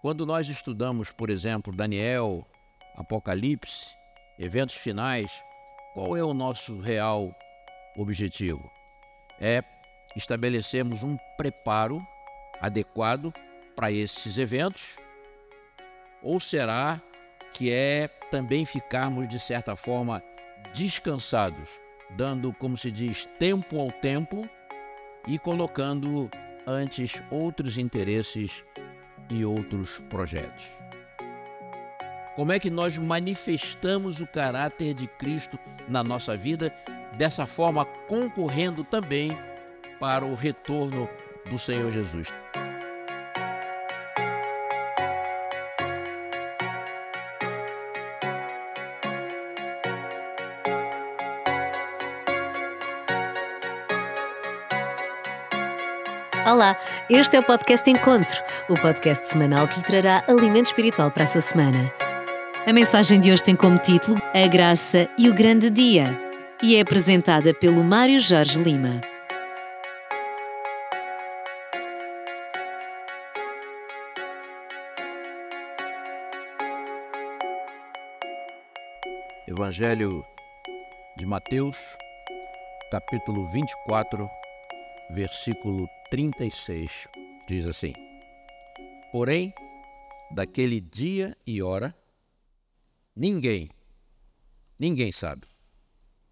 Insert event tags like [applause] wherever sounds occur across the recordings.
Quando nós estudamos, por exemplo, Daniel, Apocalipse, eventos finais, qual é o nosso real objetivo? É estabelecermos um preparo adequado para esses eventos? Ou será que é também ficarmos, de certa forma, descansados, dando, como se diz, tempo ao tempo e colocando antes outros interesses e outros projetos? Como é que nós manifestamos o caráter de Cristo na nossa vida, dessa forma concorrendo também para o retorno do Senhor Jesus? Olá, este é o podcast Encontro, o podcast semanal que lhe trará alimento espiritual para a sua semana. A mensagem de hoje tem como título A Graça e o Grande Dia e é apresentada pelo Mário Jorge Lima. Evangelho de Mateus, capítulo 24, versículo 36, diz assim: Porém, daquele dia e hora, ninguém, ninguém sabe,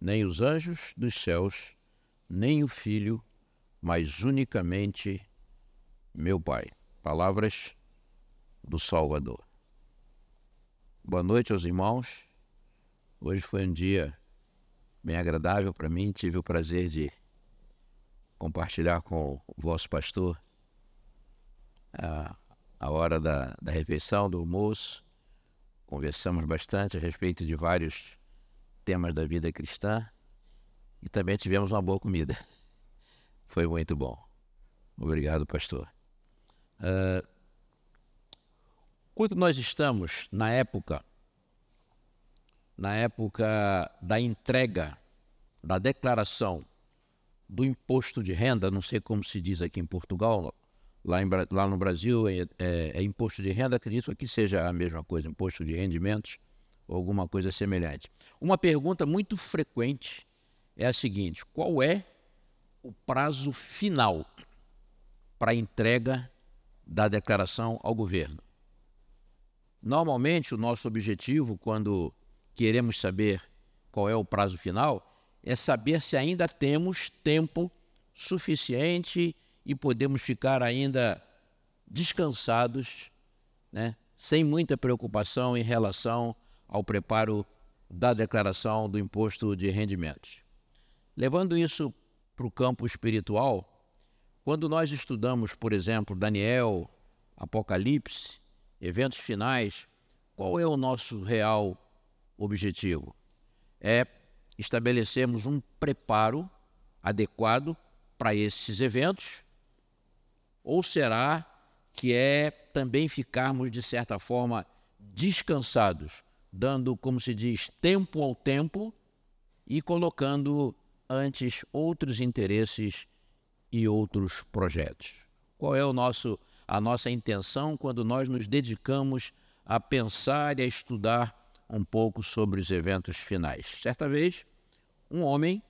nem os anjos dos céus, nem o Filho, mas unicamente meu Pai. Palavras do Salvador. Boa noite aos irmãos. Hoje foi um dia bem agradável para mim. Tive o prazer de compartilhar com o vosso pastor a, a hora da, da refeição, do almoço. Conversamos bastante a respeito de vários temas da vida cristã e também tivemos uma boa comida. [laughs] Foi muito bom. Obrigado, pastor. Uh, quando nós estamos na época, na época da entrega, da declaração do imposto de renda, não sei como se diz aqui em Portugal, lá, em, lá no Brasil é, é, é, imposto de renda, acredito que seja a mesma coisa, imposto de rendimentos ou alguma coisa semelhante. Uma pergunta muito frequente é a seguinte: qual é o prazo final para entrega da declaração ao governo? Normalmente, o nosso objetivo, quando queremos saber qual é o prazo final, é saber se ainda temos tempo suficiente e podemos ficar ainda descansados, né, sem muita preocupação em relação ao preparo da declaração do imposto de rendimentos. Levando isso para o campo espiritual, quando nós estudamos, por exemplo, Daniel, Apocalipse, eventos finais, qual é o nosso real objetivo? É estabelecermos um preparo adequado para esses eventos? Ou será que é também ficarmos, de certa forma, descansados, dando, como se diz, tempo ao tempo e colocando antes outros interesses e outros projetos? Qual é o nosso, a nossa intenção quando nós nos dedicamos a pensar e a estudar um pouco sobre os eventos finais. Certa vez, um homem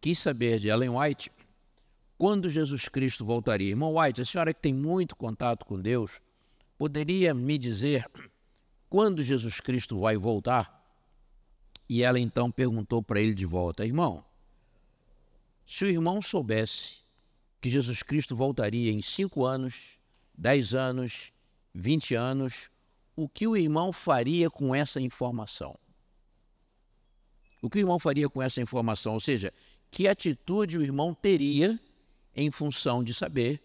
quis saber de Ellen White quando Jesus Cristo voltaria. Irmão White, a senhora que tem muito contato com Deus, poderia me dizer quando Jesus Cristo vai voltar? E ela então perguntou para ele de volta: Irmão, se o irmão soubesse que Jesus Cristo voltaria em cinco anos, dez anos, vinte anos, o que o irmão faria com essa informação? O que o irmão faria com essa informação? Ou seja, que atitude o irmão teria em função de saber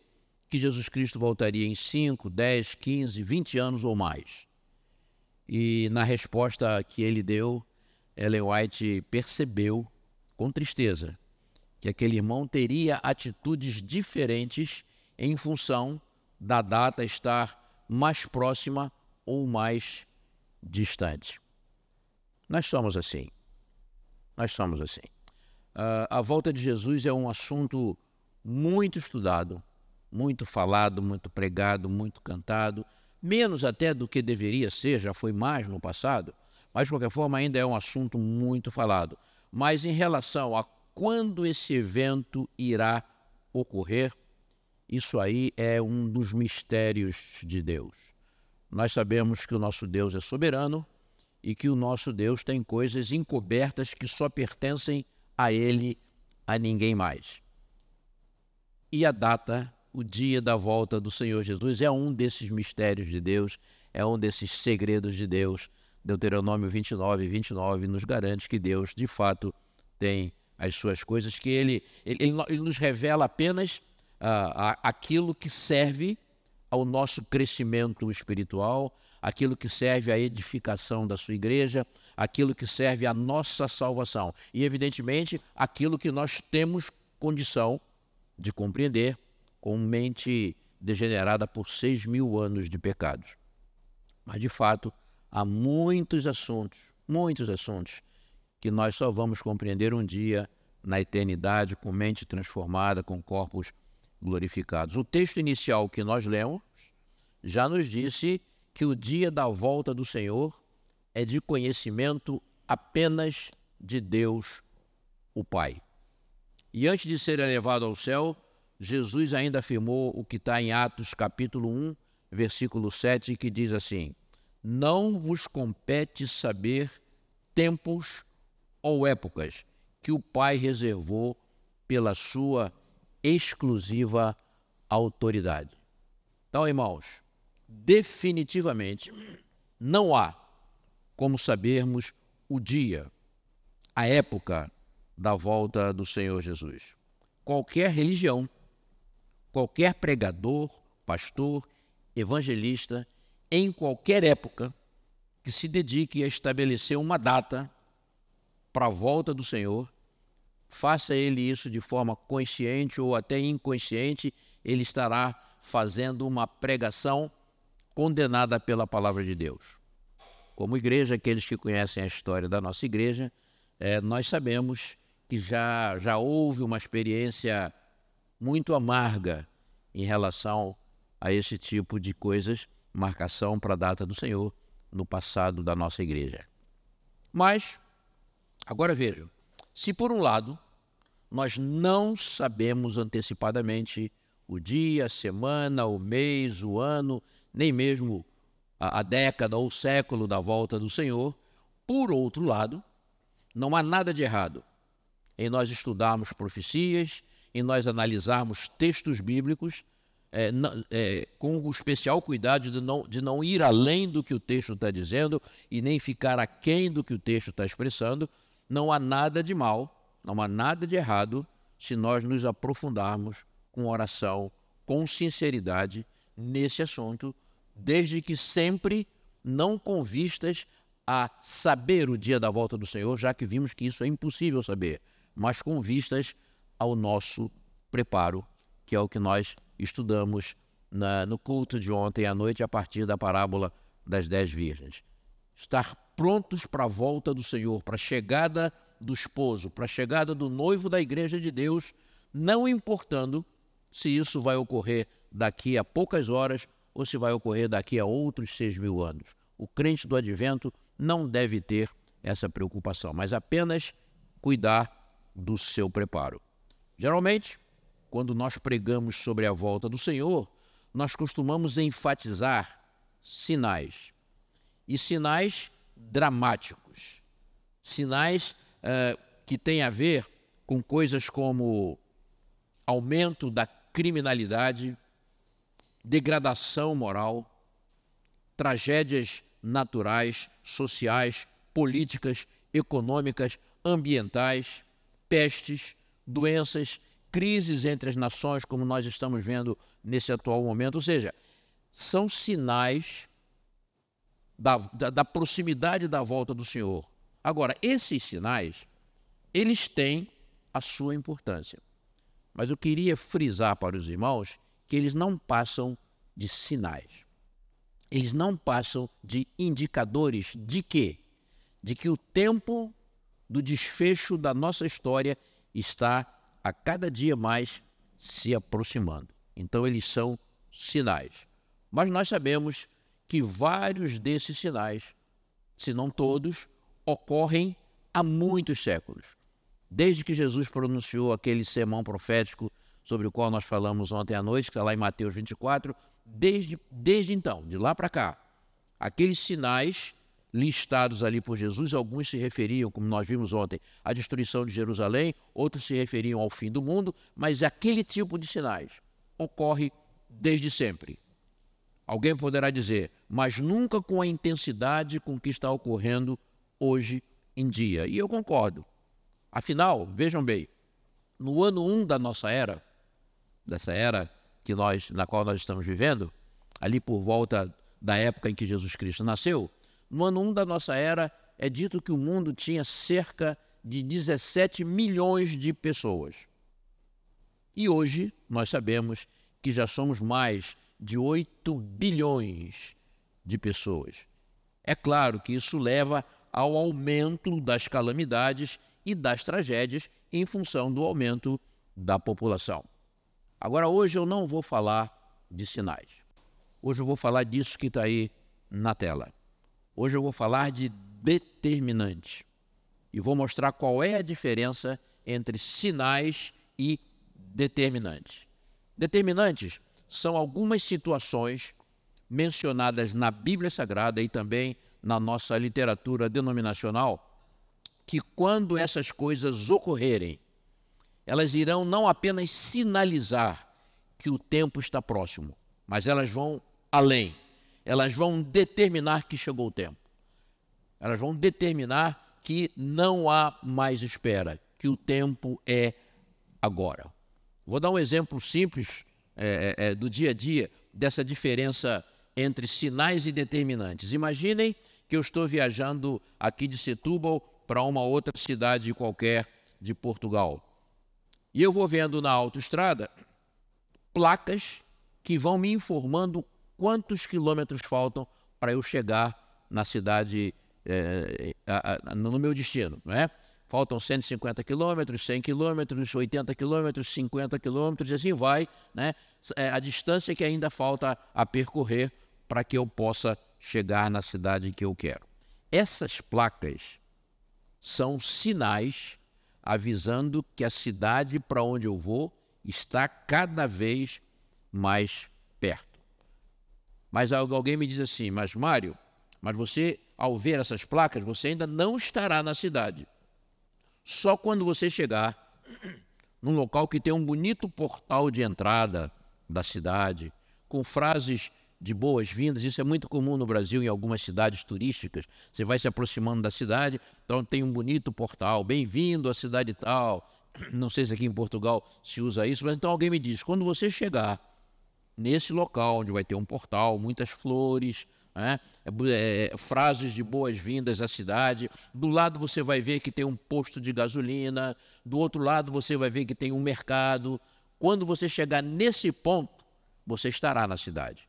que Jesus Cristo voltaria em 5, 10, 15, 20 anos ou mais? E na resposta que ele deu, Ellen White percebeu com tristeza que aquele irmão teria atitudes diferentes em função da data estar mais próxima ou mais distante. Nós somos assim. Nós somos assim. Uh, a volta de Jesus é um assunto muito estudado, muito falado, muito pregado, muito cantado, menos até do que deveria ser, já foi mais no passado, mas de qualquer forma ainda é um assunto muito falado. Mas em relação a quando esse evento irá ocorrer, isso aí é um dos mistérios de Deus. Nós sabemos que o nosso Deus é soberano e que o nosso Deus tem coisas encobertas que só pertencem a Ele, a ninguém mais. E a data, o dia da volta do Senhor Jesus, é um desses mistérios de Deus, é um desses segredos de Deus. Deuteronômio 29, 29 nos garante que Deus, de fato, tem as suas coisas, que Ele, ele, ele nos revela apenas uh, aquilo que serve ao nosso crescimento espiritual, aquilo que serve à edificação da sua igreja, aquilo que serve à nossa salvação e, evidentemente, aquilo que nós temos condição de compreender com mente degenerada por seis mil anos de pecados. Mas, de fato, há muitos assuntos, muitos assuntos, que nós só vamos compreender um dia na eternidade, com mente transformada, com corpos glorificados. O texto inicial que nós lemos já nos disse que o dia da volta do Senhor é de conhecimento apenas de Deus, o Pai. E antes de ser elevado ao céu, Jesus ainda afirmou o que está em Atos capítulo 1, versículo 7, que diz assim: Não vos compete saber tempos ou épocas que o Pai reservou pela sua exclusiva autoridade. Então, irmãos, definitivamente não há como sabermos o dia, a época da volta do Senhor Jesus. Qualquer religião, qualquer pregador, pastor, evangelista, em qualquer época, que se dedique a estabelecer uma data para a volta do Senhor, faça ele isso de forma consciente ou até inconsciente, ele estará fazendo uma pregação condenada pela palavra de Deus. Como igreja, aqueles que conhecem a história da nossa igreja, é, nós sabemos que já, já houve uma experiência muito amarga em relação a esse tipo de coisas, marcação para a data do Senhor no passado da nossa igreja. Mas, agora vejam, se por um lado nós não sabemos antecipadamente o dia, a semana, o mês, o ano, nem mesmo a, a década ou o século da volta do Senhor. Por outro lado, não há nada de errado em nós estudarmos profecias, em nós analisarmos textos bíblicos, é, é, com o especial cuidado de não, de não ir além do que o texto está dizendo e nem ficar aquém do que o texto está expressando. Não há nada de mal não há nada de errado se nós nos aprofundarmos com oração, com sinceridade nesse assunto, desde que sempre não com vistas a saber o dia da volta do Senhor, já que vimos que isso é impossível saber, mas com vistas ao nosso preparo, que é o que nós estudamos na, no culto de ontem à noite a partir da parábola das dez virgens. Estar prontos para a volta do Senhor, para a chegada do esposo, para a chegada do noivo da igreja de Deus, não importando se isso vai ocorrer daqui a poucas horas ou se vai ocorrer daqui a outros seis mil anos. O crente do advento não deve ter essa preocupação, mas apenas cuidar do seu preparo. Geralmente, quando nós pregamos sobre a volta do Senhor, nós costumamos enfatizar sinais. E sinais dramáticos. Sinais uh, que tem a ver com coisas como aumento da criminalidade, degradação moral, tragédias naturais, sociais, políticas, econômicas, ambientais, pestes, doenças, crises entre as nações, como nós estamos vendo nesse atual momento. Ou seja, são sinais da, da, da proximidade da volta do Senhor. Agora, esses sinais, eles têm a sua importância. Mas eu queria frisar para os irmãos que eles não passam de sinais. Eles não passam de indicadores de quê? De que o tempo do desfecho da nossa história está a cada dia mais se aproximando. Então, eles são sinais. Mas nós sabemos que vários desses sinais, se não todos, ocorrem há muitos séculos. Desde que Jesus pronunciou aquele sermão profético sobre o qual nós falamos ontem à noite, que está lá em Mateus 24, desde, desde então, de lá para cá, aqueles sinais listados ali por Jesus, alguns se referiam, como nós vimos ontem, à destruição de Jerusalém, outros se referiam ao fim do mundo, mas aquele tipo de sinais ocorre desde sempre. Alguém poderá dizer, mas nunca com a intensidade com que está ocorrendo hoje em dia. E eu concordo. Afinal, vejam bem, no ano 1 um da nossa era, dessa era que nós, na qual nós estamos vivendo, ali por volta da época em que Jesus Cristo nasceu, no ano 1 da nossa era, é dito que o mundo tinha cerca de 17 milhões de pessoas. E hoje nós sabemos que já somos mais de 8 bilhões de pessoas. É claro que isso leva ao aumento das calamidades e das tragédias em função do aumento da população. Agora, hoje eu não vou falar de sinais. Hoje eu vou falar disso que está aí na tela. Hoje eu vou falar de determinante e vou mostrar qual é a diferença entre sinais e determinantes. Determinantes são algumas situações mencionadas na Bíblia Sagrada e também na nossa literatura denominacional, que quando essas coisas ocorrerem, elas irão não apenas sinalizar que o tempo está próximo, mas elas vão além elas vão determinar que chegou o tempo. Elas vão determinar que não há mais espera, que o tempo é agora. Vou dar um exemplo simples é, é, é do dia a dia dessa diferença entre sinais e determinantes. Imaginem que eu estou viajando aqui de Setúbal para uma outra cidade qualquer de Portugal. E eu vou vendo na autoestrada placas que vão me informando quantos quilômetros faltam para eu chegar na cidade, é, no meu destino, não é? Faltam 150 quilômetros, 100 quilômetros, 80 quilômetros, 50 quilômetros, e assim vai, né? É a distância que ainda falta a percorrer para que eu possa chegar na cidade que eu quero. Essas placas são sinais avisando que a cidade para onde eu vou está cada vez mais perto. Mas alguém me diz assim, mas Mário, mas você, ao ver essas placas, você ainda não estará na cidade. Só quando você chegar num local que tem um bonito portal de entrada da cidade, com frases de boas-vindas, isso é muito comum no Brasil em algumas cidades turísticas. Você vai se aproximando da cidade, então tem um bonito portal, bem-vindo à cidade tal. [clears throat] Não sei se aqui em Portugal se usa isso, mas então alguém me diz: quando você chegar nesse local, onde vai ter um portal, muitas flores, né? é, é, frases de boas-vindas à cidade. Do lado você vai ver que tem um posto de gasolina, do outro lado você vai ver que tem um mercado. Quando você chegar nesse ponto, você estará na cidade.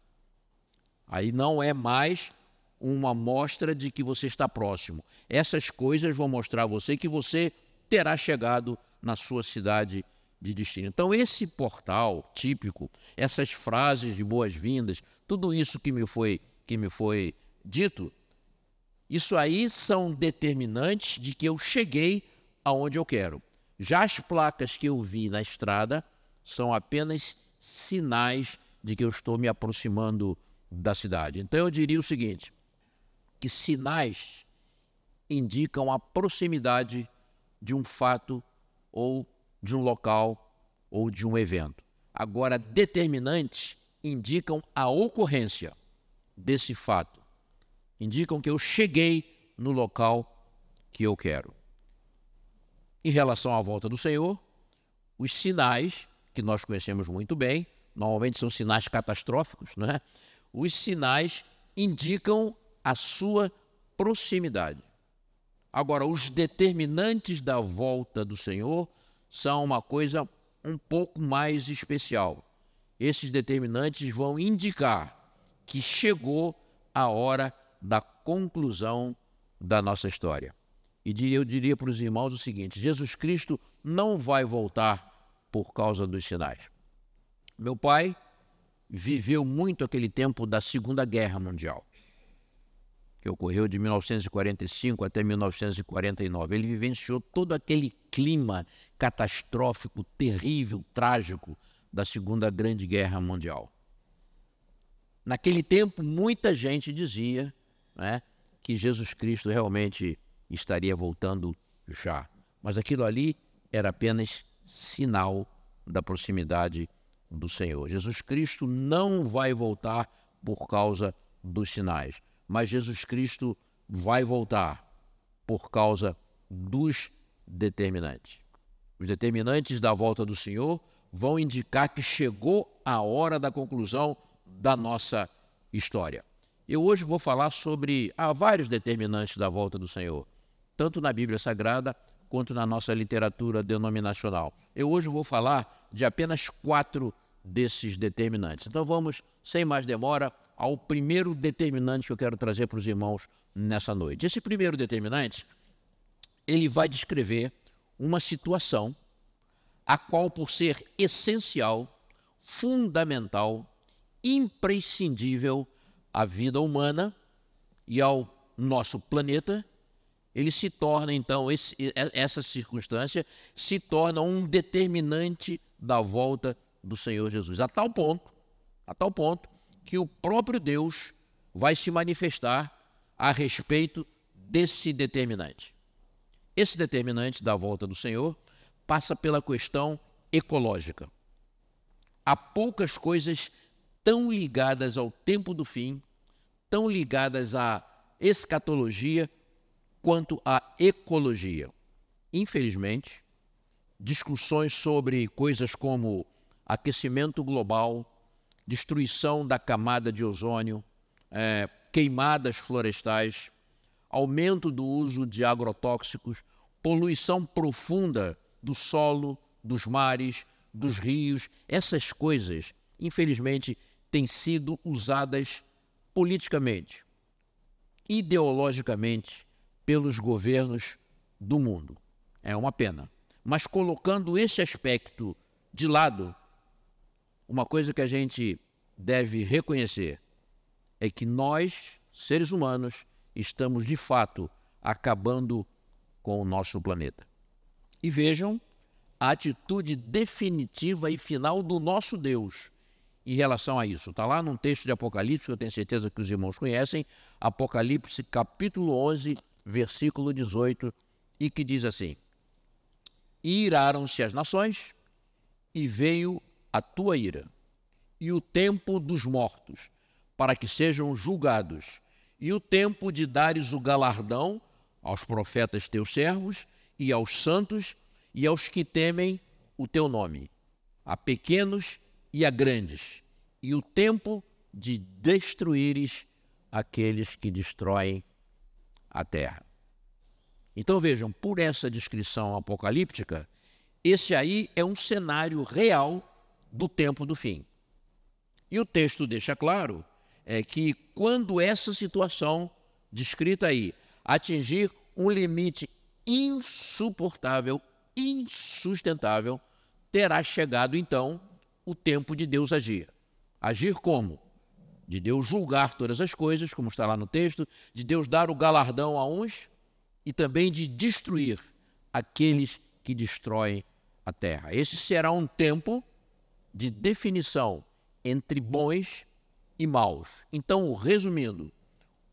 Aí não é mais uma mostra de que você está próximo. Essas coisas vão mostrar a você que você terá chegado na sua cidade de destino. Então, esse portal típico, essas frases de boas-vindas, tudo isso que me foi, que me foi dito, isso aí são determinantes de que eu cheguei aonde eu quero. Já as placas que eu vi na estrada são apenas sinais de que eu estou me aproximando da cidade. Então eu diria o seguinte: que sinais indicam a proximidade de um fato ou de um local ou de um evento. Agora, determinantes indicam a ocorrência desse fato, indicam que eu cheguei no local que eu quero. Em relação à volta do Senhor, os sinais, que nós conhecemos muito bem, normalmente são sinais catastróficos, né? Os sinais indicam a sua proximidade. Agora, os determinantes da volta do Senhor são uma coisa um pouco mais especial. Esses determinantes vão indicar que chegou a hora da conclusão da nossa história. E eu diria para os irmãos o seguinte: Jesus Cristo não vai voltar por causa dos sinais. Meu pai viveu muito aquele tempo da Segunda Guerra Mundial, que ocorreu de 1945 até 1949. Ele vivenciou todo aquele clima catastrófico, terrível, trágico da Segunda Grande Guerra Mundial. Naquele tempo, muita gente dizia né, que Jesus Cristo realmente estaria voltando já. Mas aquilo ali era apenas sinal da proximidade do Senhor. Jesus Cristo não vai voltar por causa dos sinais, mas Jesus Cristo vai voltar por causa dos determinantes. Os determinantes da volta do Senhor vão indicar que chegou a hora da conclusão da nossa história. Eu hoje vou falar sobre há vários determinantes da volta do Senhor, tanto na Bíblia Sagrada quanto na nossa literatura denominacional. Eu hoje vou falar de apenas quatro desses determinantes. Então vamos, sem mais demora, ao primeiro determinante que eu quero trazer para os irmãos nessa noite. Esse primeiro determinante, ele vai descrever uma situação a qual, por ser essencial, fundamental, imprescindível à vida humana e ao nosso planeta, ele se torna, então, esse, essa circunstância se torna um determinante da volta do Senhor Jesus. A tal ponto, a tal ponto, que o próprio Deus vai se manifestar a respeito desse determinante. Esse determinante da volta do Senhor passa pela questão ecológica. Há poucas coisas tão ligadas ao tempo do fim, tão ligadas à escatologia, quanto à ecologia. Infelizmente, discussões sobre coisas como aquecimento global, destruição da camada de ozônio, é, queimadas florestais, aumento do uso de agrotóxicos, poluição profunda do solo, dos mares, dos rios, essas coisas, infelizmente, têm sido usadas politicamente, ideologicamente pelos governos do mundo. É uma pena. Mas colocando esse aspecto de lado, uma coisa que a gente deve reconhecer é que nós, seres humanos, estamos de fato acabando com o nosso planeta. E vejam a atitude definitiva e final do nosso Deus em relação a isso. Está lá num texto de Apocalipse, que eu tenho certeza que os irmãos conhecem, Apocalipse capítulo 11, versículo 18, e que diz assim: E iraram-se as nações, e veio a tua ira, e o tempo dos mortos, para que sejam julgados, e o tempo de dares o galardão aos profetas teus servos, e aos santos, e aos que temem o teu nome, a pequenos e a grandes, e o tempo de destruíres aqueles que destroem a terra. Então vejam, por essa descrição apocalíptica, esse aí é um cenário real do tempo do fim. E o texto deixa claro é que quando essa situação descrita aí atingir um limite insuportável, insustentável, terá chegado então o tempo de Deus agir. Agir como? De Deus julgar todas as coisas, como está lá no texto, de Deus dar o galardão a uns e também de destruir aqueles que destroem a terra. Esse será um tempo de definição entre bons e maus. Então, resumindo,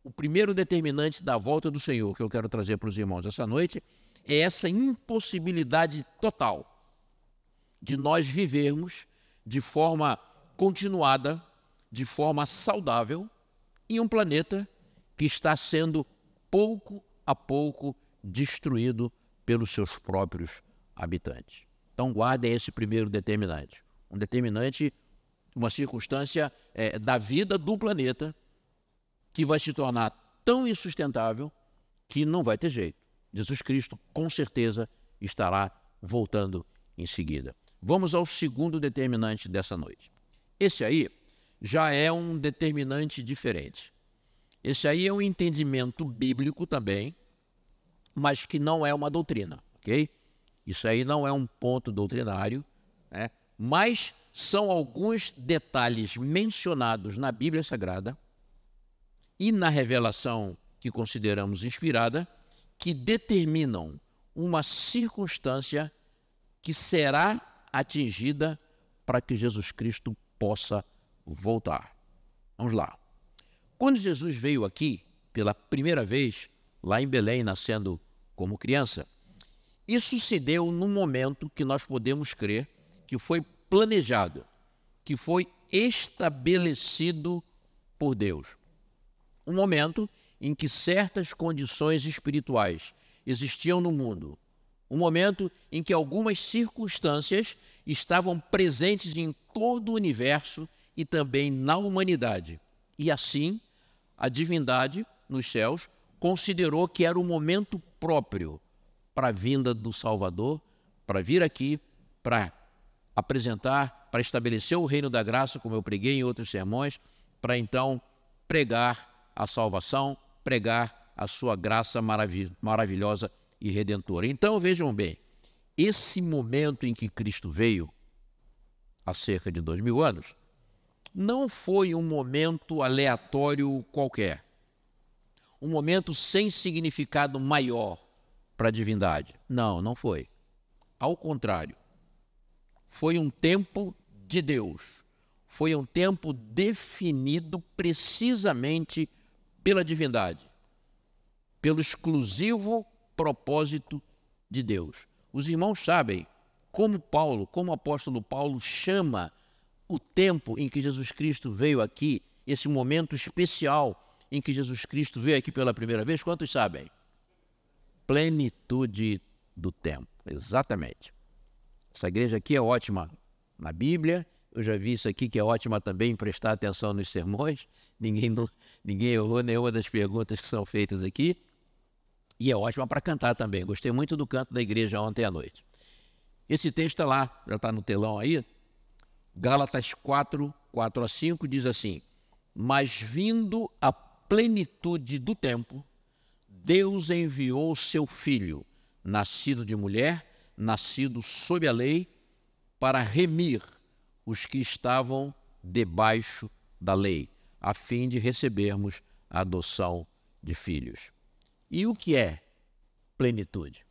o primeiro determinante da volta do Senhor que eu quero trazer para os irmãos essa noite é essa impossibilidade total de nós vivermos de forma continuada de forma saudável em um planeta que está sendo pouco a pouco destruído pelos seus próprios habitantes. Então, guardem esse primeiro determinante. Um determinante, uma circunstância é, da vida do planeta que vai se tornar tão insustentável que não vai ter jeito. Jesus Cristo, com certeza, estará voltando em seguida. Vamos ao segundo determinante dessa noite. Esse aí já é um determinante diferente. Esse aí é um entendimento bíblico também, mas que não é uma doutrina, ok? Isso aí não é um ponto doutrinário, né? mas são alguns detalhes mencionados na Bíblia Sagrada e na revelação que consideramos inspirada que determinam uma circunstância que será atingida para que Jesus Cristo possa voltar. Vamos lá. Quando Jesus veio aqui pela primeira vez, lá em Belém, nascendo como criança, isso se deu num momento que nós podemos crer que foi planejado, que foi estabelecido por Deus. Um momento em que certas condições espirituais existiam no mundo. Um momento em que algumas circunstâncias estavam presentes em todo o universo e também na humanidade. E assim, a divindade nos céus considerou que era o momento próprio para a vinda do Salvador, para vir aqui, para apresentar, para estabelecer o reino da graça, como eu preguei em outros sermões, para então pregar a salvação, pregar a sua graça maravilhosa e redentora. Então vejam bem, esse momento em que Cristo veio, há cerca de dois mil anos, não foi um momento aleatório qualquer, um momento sem significado maior para a divindade. Não, não foi. Ao contrário, foi um tempo de Deus, foi um tempo definido precisamente pela divindade, pelo exclusivo propósito de Deus. Os irmãos sabem como Paulo, como o apóstolo Paulo chama o tempo em que Jesus Cristo veio aqui, esse momento especial em que Jesus Cristo veio aqui pela primeira vez, quantos sabem? Plenitude do tempo, exatamente. Essa igreja aqui é ótima na Bíblia, eu já vi isso aqui que é ótima também prestar atenção nos sermões, ninguém, ninguém errou nenhuma das perguntas que são feitas aqui, e é ótima para cantar também. Gostei muito do canto da igreja ontem à noite. Esse texto está lá, já está no telão aí, Gálatas 4, 4 a 5 diz assim: Mas vindo a plenitude do tempo, Deus enviou seu filho, nascido de mulher, nascido sob a lei, para remir os que estavam debaixo da lei, a fim de recebermos a adoção de filhos. E o que é plenitude?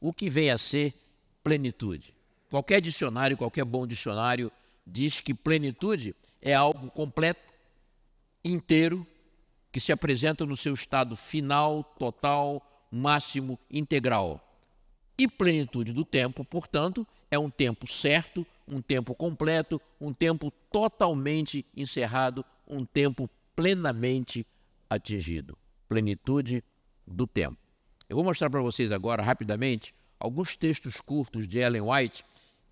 O que vem a ser plenitude? Qualquer dicionário, qualquer bom dicionário, diz que plenitude é algo completo, inteiro, que se apresenta no seu estado final, total, máximo, integral. E plenitude do tempo, portanto, é um tempo certo, um tempo completo, um tempo totalmente encerrado, um tempo plenamente atingido. Plenitude do tempo. Eu vou mostrar para vocês agora, rapidamente, alguns textos curtos de Ellen White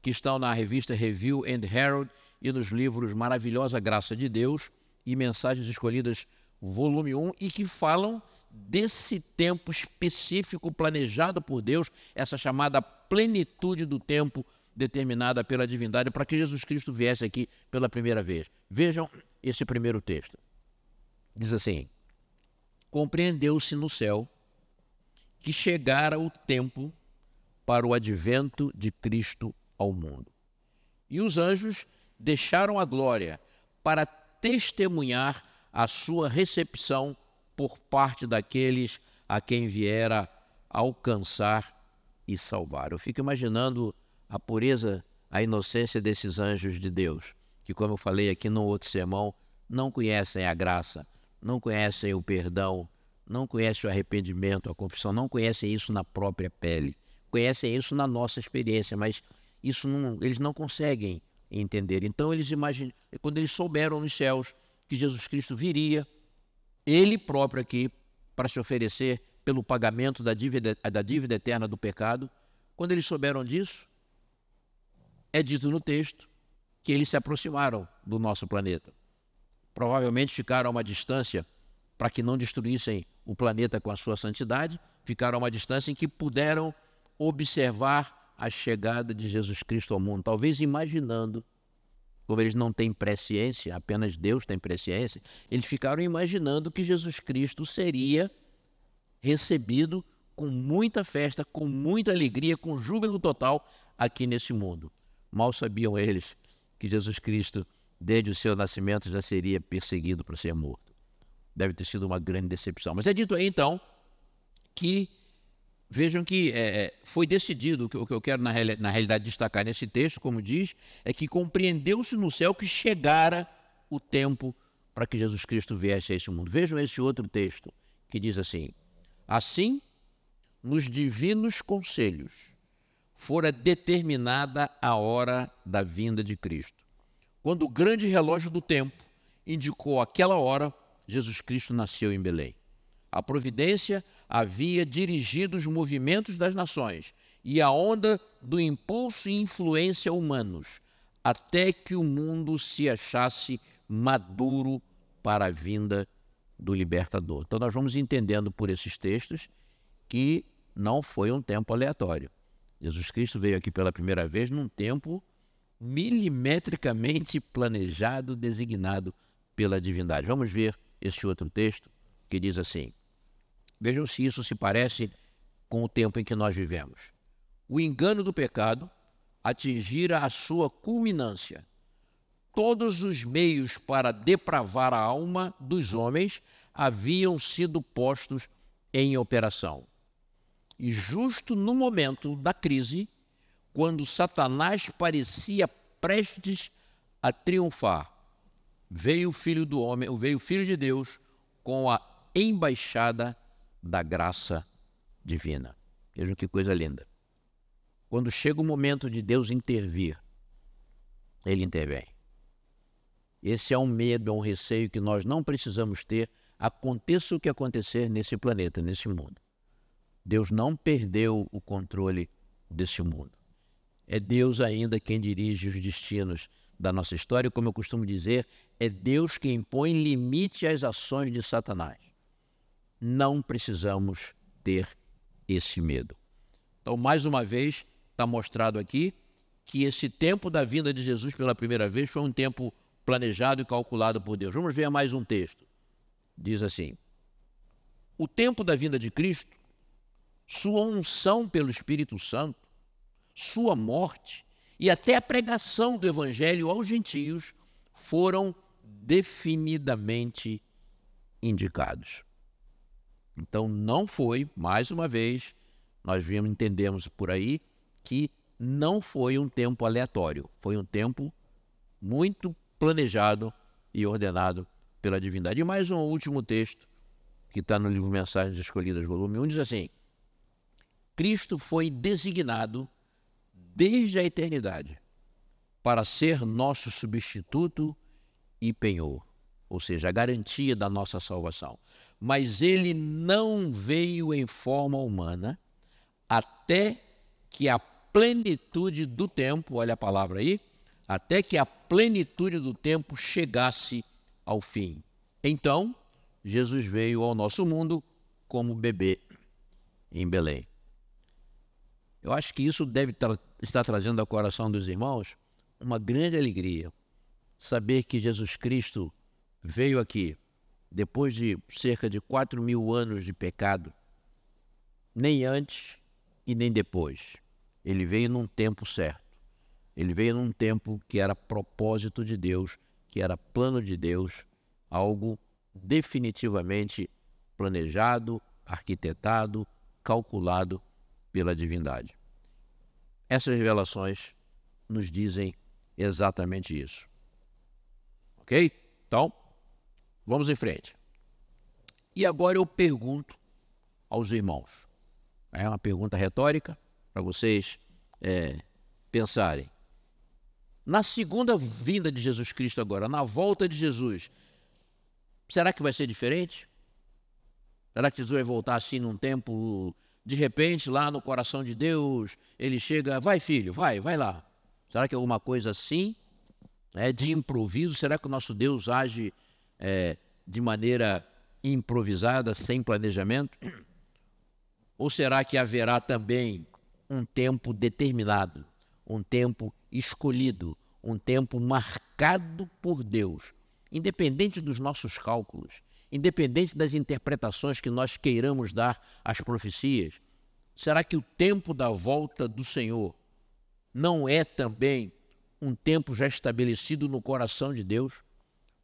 que estão na revista Review and Herald e nos livros Maravilhosa Graça de Deus e Mensagens Escolhidas, volume 1, e que falam desse tempo específico planejado por Deus, essa chamada plenitude do tempo determinada pela divindade para que Jesus Cristo viesse aqui pela primeira vez. Vejam esse primeiro texto. Diz assim: Compreendeu-se no céu que chegara o tempo para o advento de Cristo ao mundo. E os anjos deixaram a glória para testemunhar a sua recepção por parte daqueles a quem viera alcançar e salvar. Eu fico imaginando a pureza, a inocência desses anjos de Deus, que, como eu falei aqui no outro sermão, não conhecem a graça, não conhecem o perdão, não conhecem o arrependimento, a confissão, não conhecem isso na própria pele, conhecem isso na nossa experiência, mas isso não, eles não conseguem entender. Então eles imaginam, quando eles souberam nos céus que Jesus Cristo viria, ele próprio aqui para se oferecer pelo pagamento da dívida, da dívida eterna do pecado, quando eles souberam disso, é dito no texto que eles se aproximaram do nosso planeta. Provavelmente ficaram a uma distância para que não destruíssem o planeta com a sua santidade, ficaram a uma distância em que puderam observar a chegada de Jesus Cristo ao mundo, talvez imaginando, como eles não têm presciência, apenas Deus tem presciência, eles ficaram imaginando que Jesus Cristo seria recebido com muita festa, com muita alegria, com júbilo total aqui nesse mundo. Mal sabiam eles que Jesus Cristo, desde o seu nascimento, já seria perseguido para ser morto. Deve ter sido uma grande decepção. Mas é dito aí, então, que vejam que é, é foi decidido, o que eu quero na, na realidade destacar nesse texto, como diz, é que compreendeu-se no céu que chegara o tempo para que Jesus Cristo viesse a esse mundo. Vejam esse outro texto que diz assim: Assim, nos divinos conselhos, fora determinada a hora da vinda de Cristo. Quando o grande relógio do tempo indicou aquela hora, Jesus Cristo nasceu em Belém. A providência havia dirigido os movimentos das nações e a onda do impulso e influência humanos, até que o mundo se achasse maduro para a vinda do libertador. Então, nós vamos entendendo por esses textos que não foi um tempo aleatório. Jesus Cristo veio aqui pela primeira vez num tempo milimetricamente planejado, designado pela divindade. Vamos ver este outro texto que diz assim: Vejam se isso se parece com o tempo em que nós vivemos. O engano do pecado atingira a sua culminância. Todos os meios para depravar a alma dos homens haviam sido postos em operação. E justo no momento da crise, quando Satanás parecia prestes a triunfar, veio o filho do homem, veio o filho de Deus com a embaixada da graça divina. Vejam que coisa linda. Quando chega o momento de Deus intervir, ele intervém. Esse é um medo, é um receio que nós não precisamos ter, aconteça o que acontecer nesse planeta, nesse mundo. Deus não perdeu o controle desse mundo. É Deus ainda quem dirige os destinos da nossa história, como eu costumo dizer, é Deus quem põe limite às ações de Satanás. Não precisamos ter esse medo. Então, mais uma vez, está mostrado aqui que esse tempo da vinda de Jesus pela primeira vez foi um tempo planejado e calculado por Deus. Vamos ver mais um texto. Diz assim: O tempo da vinda de Cristo sua unção pelo Espírito Santo, sua morte e até a pregação do Evangelho aos gentios foram definidamente indicados. Então não foi, mais uma vez, nós vimos, entendemos por aí que não foi um tempo aleatório, foi um tempo muito planejado e ordenado pela divindade. E mais um último texto, que está no livro Mensagens Escolhidas, volume 1, diz assim: Cristo foi designado desde a eternidade para ser nosso substituto e penhor, ou seja, a garantia da nossa salvação. Mas ele não veio em forma humana até que a plenitude do tempo, olha a palavra aí, até que a plenitude do tempo chegasse ao fim. Então, Jesus veio ao nosso mundo como bebê em Belém. Eu acho que isso deve tra estar trazendo ao coração dos irmãos uma grande alegria. Saber que Jesus Cristo veio aqui depois de cerca de quatro mil anos de pecado, nem antes e nem depois. Ele veio num tempo certo. Ele veio num tempo que era propósito de Deus, que era plano de Deus, algo definitivamente planejado, arquitetado, calculado pela divindade. Essas revelações nos dizem exatamente isso. Ok? Então, vamos em frente. E agora eu pergunto aos irmãos. É uma pergunta retórica para vocês é, pensarem. Na segunda vinda de Jesus Cristo agora, na volta de Jesus, será que vai ser diferente? Será que Jesus vai voltar assim num tempo de repente, lá no coração de Deus, ele chega, vai filho, vai, vai lá. Será que é alguma coisa assim, é de improviso? Será que o nosso Deus age é, de maneira improvisada, sem planejamento? Ou será que haverá também um tempo determinado, um tempo escolhido, um tempo marcado por Deus, independente dos nossos cálculos, independente das interpretações que nós queiramos dar às profecias, será que o tempo da volta do Senhor não é também um tempo já estabelecido no coração de Deus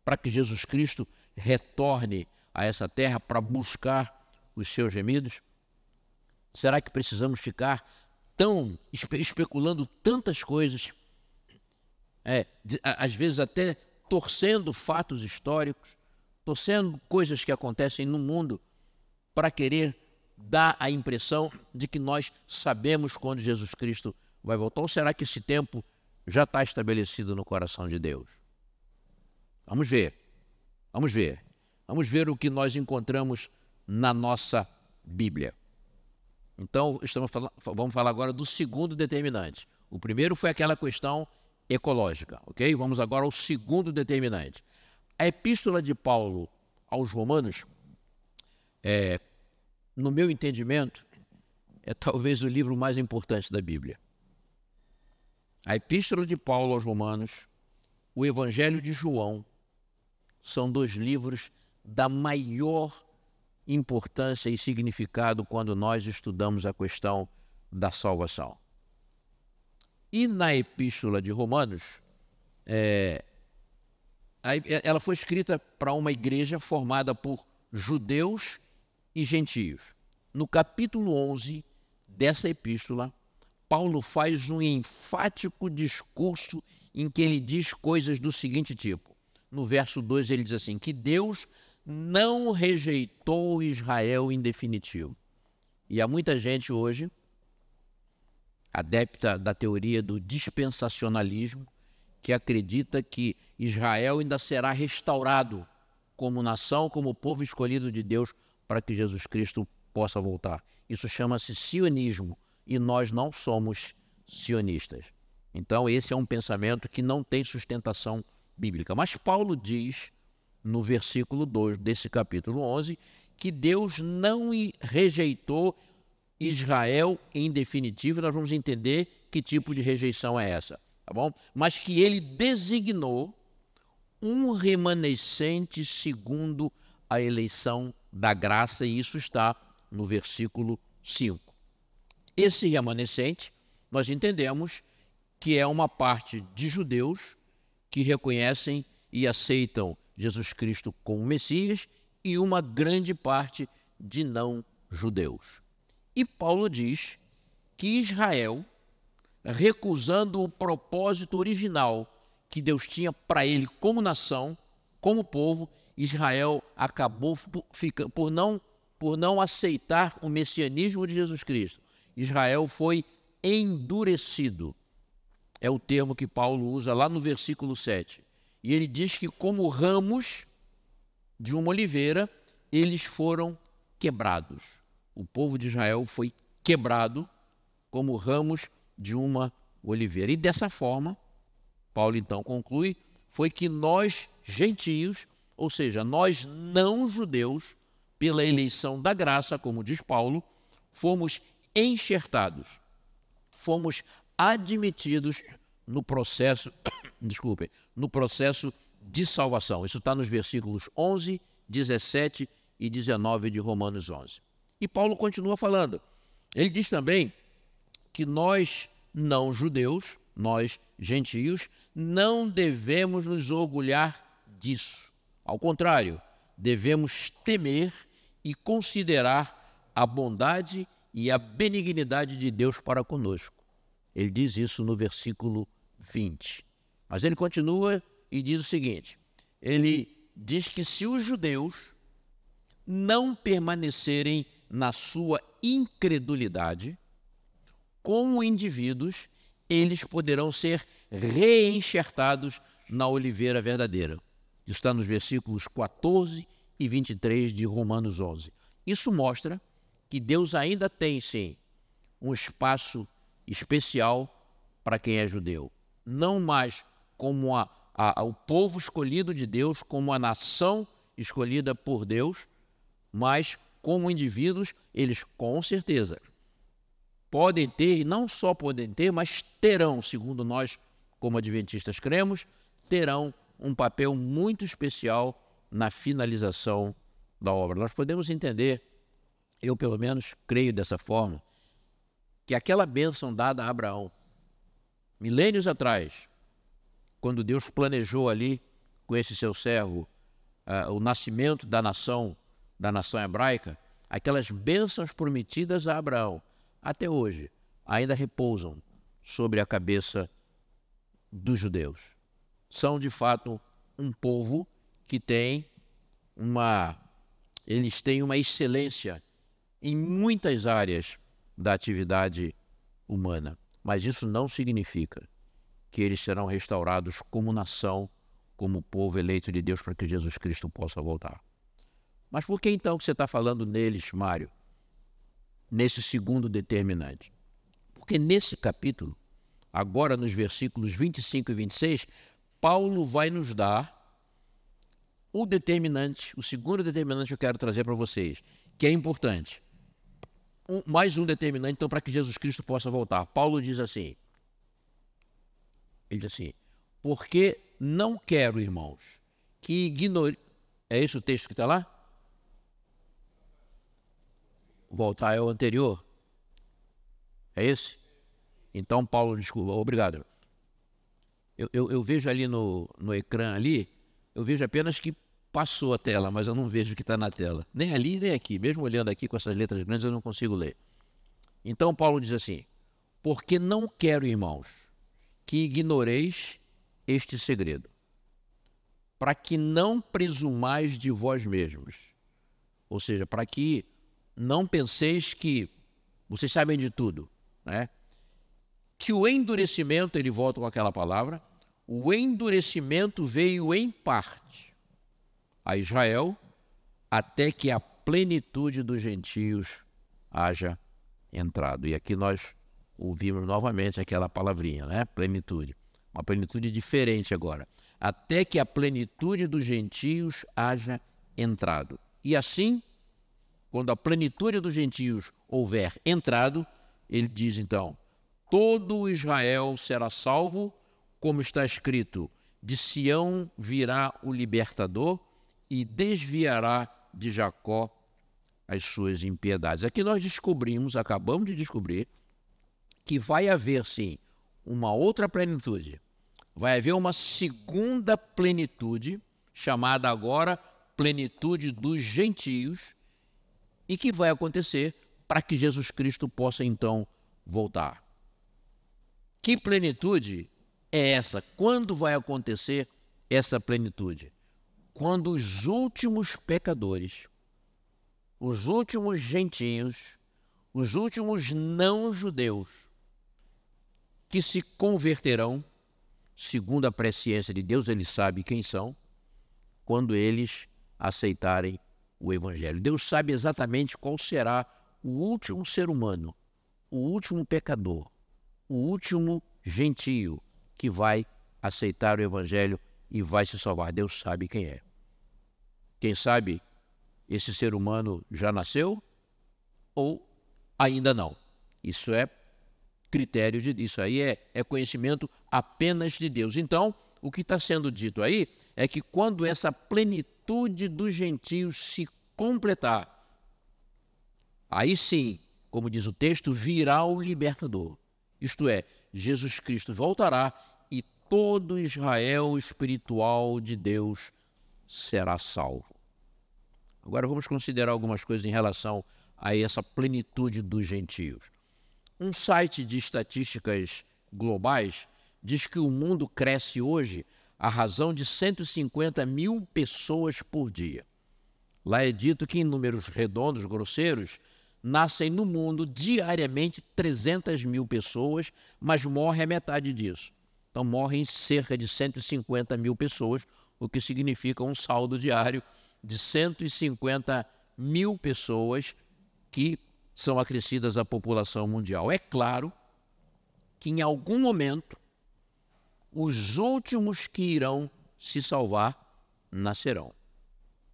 para que Jesus Cristo retorne a essa terra para buscar os seus gemidos? Será que precisamos ficar tão espe especulando tantas coisas? É, de, às vezes até torcendo fatos históricos, torcendo coisas que acontecem no mundo para querer dar a impressão de que nós sabemos quando Jesus Cristo vai voltar? Ou será que esse tempo já está estabelecido no coração de Deus? Vamos ver, vamos ver, vamos ver o que nós encontramos na nossa Bíblia. Então, estamos falando, vamos falar agora do segundo determinante. O primeiro foi aquela questão ecológica, ok? Vamos agora ao segundo determinante. A epístola de Paulo aos Romanos, é, no meu entendimento, é talvez o livro mais importante da Bíblia. A epístola de Paulo aos Romanos, o Evangelho de João, são dois livros da maior importância e significado quando nós estudamos a questão da salvação. E na Epístola de Romanos, é, ela foi escrita para uma igreja formada por judeus e gentios. No capítulo 11 dessa epístola, Paulo faz um enfático discurso em que ele diz coisas do seguinte tipo. No verso 2 ele diz assim: que Deus não rejeitou Israel em definitivo. E há muita gente hoje, adepta da teoria do dispensacionalismo, que acredita que Israel ainda será restaurado como nação, como povo escolhido de Deus para que Jesus Cristo possa voltar. Isso chama-se sionismo e nós não somos sionistas. Então, esse é um pensamento que não tem sustentação bíblica. Mas Paulo diz no versículo 2 desse capítulo 11, que Deus não rejeitou Israel em definitivo, nós vamos entender que tipo de rejeição é essa, tá bom? Mas que ele designou um remanescente segundo a eleição da graça, e isso está no versículo 5. Esse remanescente, nós entendemos que é uma parte de judeus que reconhecem e aceitam Jesus Cristo como Messias e uma grande parte de não-judeus. E Paulo diz que Israel, recusando o propósito original que Deus tinha para ele como nação, como povo, Israel acabou por, não, por não aceitar o messianismo de Jesus Cristo. Israel foi endurecido. É o termo que Paulo usa lá no versículo 7. E ele diz que, como ramos de uma oliveira, eles foram quebrados. O povo de Israel foi quebrado como ramos de uma oliveira. E dessa forma, Paulo então conclui, foi que nós, gentios, ou seja, nós não judeus, pela eleição da graça, como diz Paulo, fomos enxertados, fomos admitidos no processo, [coughs] desculpem, no processo de salvação. Isso está nos versículos 11, 17 e 19 de Romanos 11. E Paulo continua falando. Ele diz também que nós não judeus, nós gentios, não devemos nos orgulhar disso. Ao contrário, devemos temer e considerar a bondade e a benignidade de Deus para conosco. Ele diz isso no versículo 20. Mas ele continua e diz o seguinte: ele diz que se os judeus não permanecerem na sua incredulidade, como indivíduos, eles poderão ser reenxertados na oliveira verdadeira. Isso está nos versículos 14 e 23 de Romanos 11. Isso mostra que Deus ainda tem, sim, um espaço especial para quem é judeu. Não mais como a, a, o povo escolhido de Deus, como a nação escolhida por Deus, mas como indivíduos, eles com certeza podem ter, e não só podem ter, mas terão, segundo nós, como adventistas cremos, terão um papel muito especial na finalização da obra. Nós podemos entender, eu pelo menos creio dessa forma, que aquela bênção dada a Abraão, milênios atrás, quando Deus planejou ali com esse seu servo uh, o nascimento da nação, da nação hebraica, aquelas bênçãos prometidas a Abraão, até hoje, ainda repousam sobre a cabeça dos judeus. São de fato um povo que tem uma eles têm uma excelência em muitas áreas da atividade humana, mas isso não significa que eles serão restaurados como nação, como povo eleito de Deus para que Jesus Cristo possa voltar. Mas por que então que você está falando neles, Mário? Nesse segundo determinante. Porque nesse capítulo, agora nos versículos 25 e 26, Paulo vai nos dar o determinante, o segundo determinante que eu quero trazer para vocês, que é importante. Um, mais um determinante, então, para que Jesus Cristo possa voltar. Paulo diz assim: ele diz assim: Porque não quero, irmãos, que ignore. É esse o texto que está lá? Voltar é o anterior? É esse? Então, Paulo, desculpa, obrigado. Eu, eu, eu, vejo ali no, no ecrã ali, eu vejo apenas que passou a tela, mas eu não vejo o que está na tela. Nem ali, nem aqui. Mesmo olhando aqui com essas letras grandes, eu não consigo ler. Então, Paulo diz assim: Porque não quero, irmãos, que ignoreis este segredo, para que não presumais de vós mesmos. Ou seja, para que não penseis que vocês sabem de tudo, né? Que o endurecimento, ele volta com aquela palavra, o endurecimento veio em parte a Israel até que a plenitude dos gentios haja entrado. E aqui nós ouvimos novamente aquela palavrinha, né? Plenitude. Uma plenitude diferente agora. Até que a plenitude dos gentios haja entrado. E assim, quando a plenitude dos gentios houver entrado, ele diz então: todo Israel será salvo, como está escrito: de Sião virá o libertador e desviará de Jacó as suas impiedades. Aqui nós descobrimos, acabamos de descobrir, que vai haver sim uma outra plenitude. Vai haver uma segunda plenitude, chamada agora plenitude dos gentios, e que vai acontecer para que Jesus Cristo possa então voltar. Que plenitude é essa? Quando vai acontecer essa plenitude? Quando os últimos pecadores, os últimos gentios, os últimos não-judeus, que se converterão, segundo a presciência de Deus, ele sabe quem são, quando eles aceitarem o Evangelho. Deus sabe exatamente qual será o último ser humano, o último pecador, o último gentio que vai aceitar o Evangelho e vai se salvar. Deus sabe quem é. Quem sabe esse ser humano já nasceu ou ainda não. Isso é critério de isso aí é, é conhecimento apenas de Deus. Então, o que está sendo dito aí é que quando essa plenitude dos gentios se completar, aí sim, como diz o texto, virá o libertador. Isto é, Jesus Cristo voltará todo Israel espiritual de Deus será salvo. Agora vamos considerar algumas coisas em relação a essa plenitude dos gentios. Um site de estatísticas globais diz que o mundo cresce hoje à razão de 150 mil pessoas por dia. Lá é dito que, em números redondos, grosseiros, nascem no mundo diariamente 300 mil pessoas, mas morre a metade disso. Então, morrem cerca de 150 mil pessoas, o que significa um saldo diário de 150 mil pessoas que são acrescidas à população mundial. É claro que em algum momento os últimos que irão se salvar nascerão.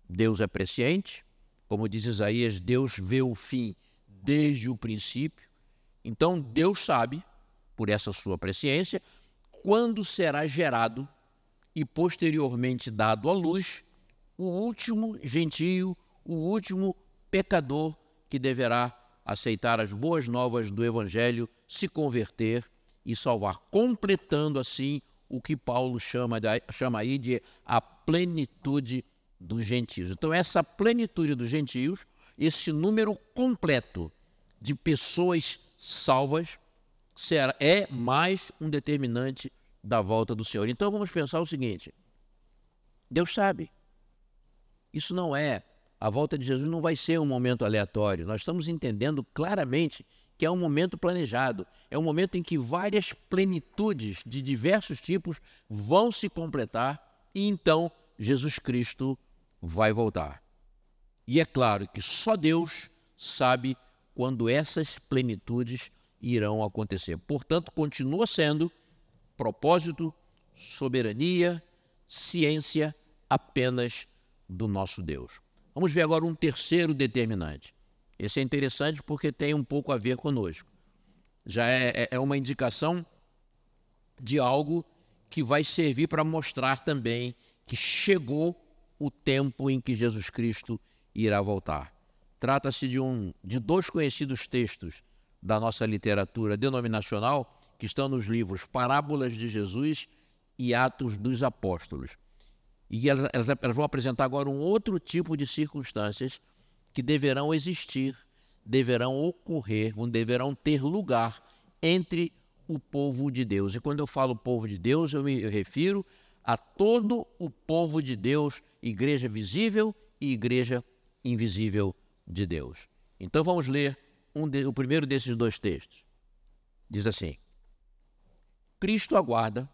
Deus é presciente, como diz Isaías, Deus vê o fim desde o princípio. Então Deus sabe, por essa sua presciência, quando será gerado e posteriormente dado à luz o último gentio, o último pecador que deverá aceitar as boas novas do Evangelho, se converter e salvar, completando assim o que Paulo chama, de, chama aí de a plenitude dos gentios. Então, essa plenitude dos gentios, esse número completo de pessoas salvas, será, é mais um determinante da volta do Senhor. Então, vamos pensar o seguinte: Deus sabe. Isso não é. A volta de Jesus não vai ser um momento aleatório. Nós estamos entendendo claramente que é um momento planejado, é um momento em que várias plenitudes de diversos tipos vão se completar e então Jesus Cristo vai voltar. E é claro que só Deus sabe quando essas plenitudes irão acontecer. Portanto, continua sendo propósito, soberania, ciência apenas do nosso Deus. Vamos ver agora um terceiro determinante. Esse é interessante porque tem um pouco a ver conosco. Já é, é, é uma indicação de algo que vai servir para mostrar também que chegou o tempo em que Jesus Cristo irá voltar. Trata-se de, um, de dois conhecidos textos da nossa literatura denominacional que estão nos livros Parábolas de Jesus e Atos dos Apóstolos. E elas, elas vão apresentar agora um outro tipo de circunstâncias que deverão existir, deverão ocorrer, deverão ter lugar entre o povo de Deus. E quando eu falo povo de Deus, eu me refiro a todo o povo de Deus, igreja visível e igreja invisível de Deus. Então vamos ler um de, o primeiro desses dois textos. Diz assim: Cristo aguarda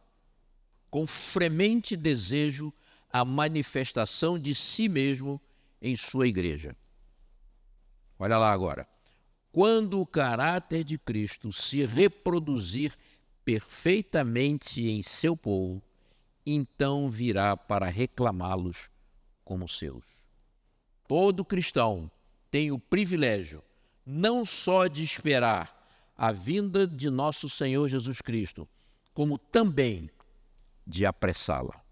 com fremente desejo a manifestação de si mesmo em sua igreja. Olha lá agora. Quando o caráter de Cristo se reproduzir perfeitamente em seu povo, então virá para reclamá-los como seus. Todo cristão tem o privilégio não só de esperar a vinda de nosso Senhor Jesus Cristo, como também de apressá-la.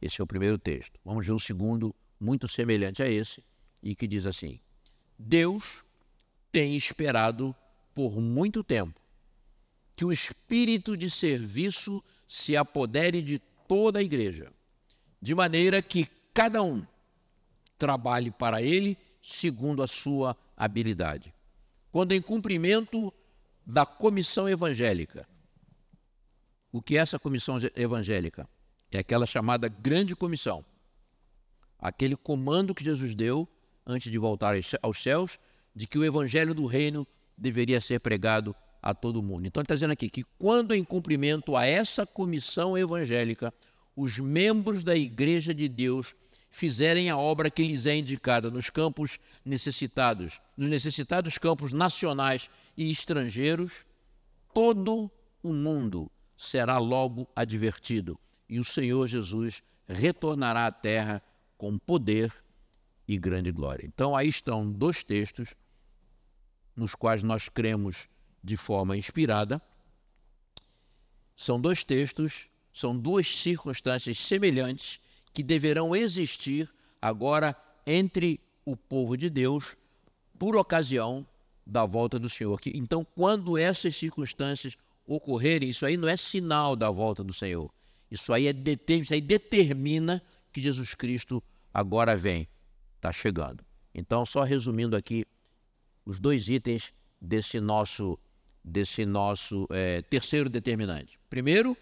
Esse é o primeiro texto. Vamos ver o segundo, muito semelhante a esse, e que diz assim: Deus tem esperado por muito tempo que o espírito de serviço se apodere de toda a igreja, de maneira que cada um trabalhe para ele segundo a sua habilidade. Quando em cumprimento da comissão evangélica. O que é essa comissão evangélica? É aquela chamada grande comissão. Aquele comando que Jesus deu antes de voltar aos céus, de que o evangelho do reino deveria ser pregado a todo mundo. Então ele está dizendo aqui que quando em cumprimento a essa comissão evangélica, os membros da igreja de Deus fizerem a obra que lhes é indicada nos campos necessitados, nos necessitados campos nacionais e estrangeiros, todo o mundo será logo advertido e o Senhor Jesus retornará à terra com poder e grande glória. Então, aí estão dois textos nos quais nós cremos de forma inspirada. São dois textos, são duas circunstâncias semelhantes que deverão existir agora entre o povo de Deus por ocasião da volta do Senhor. Então, quando essas circunstâncias ocorrerem, isso aí não é sinal da volta do Senhor. Isso aí, é, isso aí determina que Jesus Cristo agora vem está chegando. Então, só resumindo aqui os dois itens desse nosso, desse nosso é, terceiro determinante. Primeiro,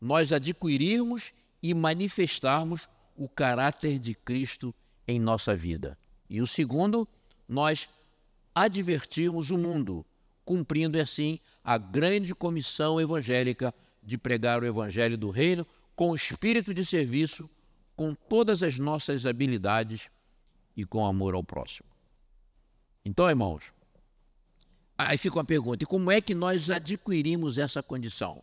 nós adquirirmos e manifestarmos o caráter de Cristo em nossa vida. E o segundo, nós advertirmos o mundo, cumprindo assim a grande comissão evangélica de pregar o evangelho do reino com espírito de serviço, com todas as nossas habilidades e com amor ao próximo. Então, irmãos, aí fica uma pergunta: e como é que nós adquirimos essa condição?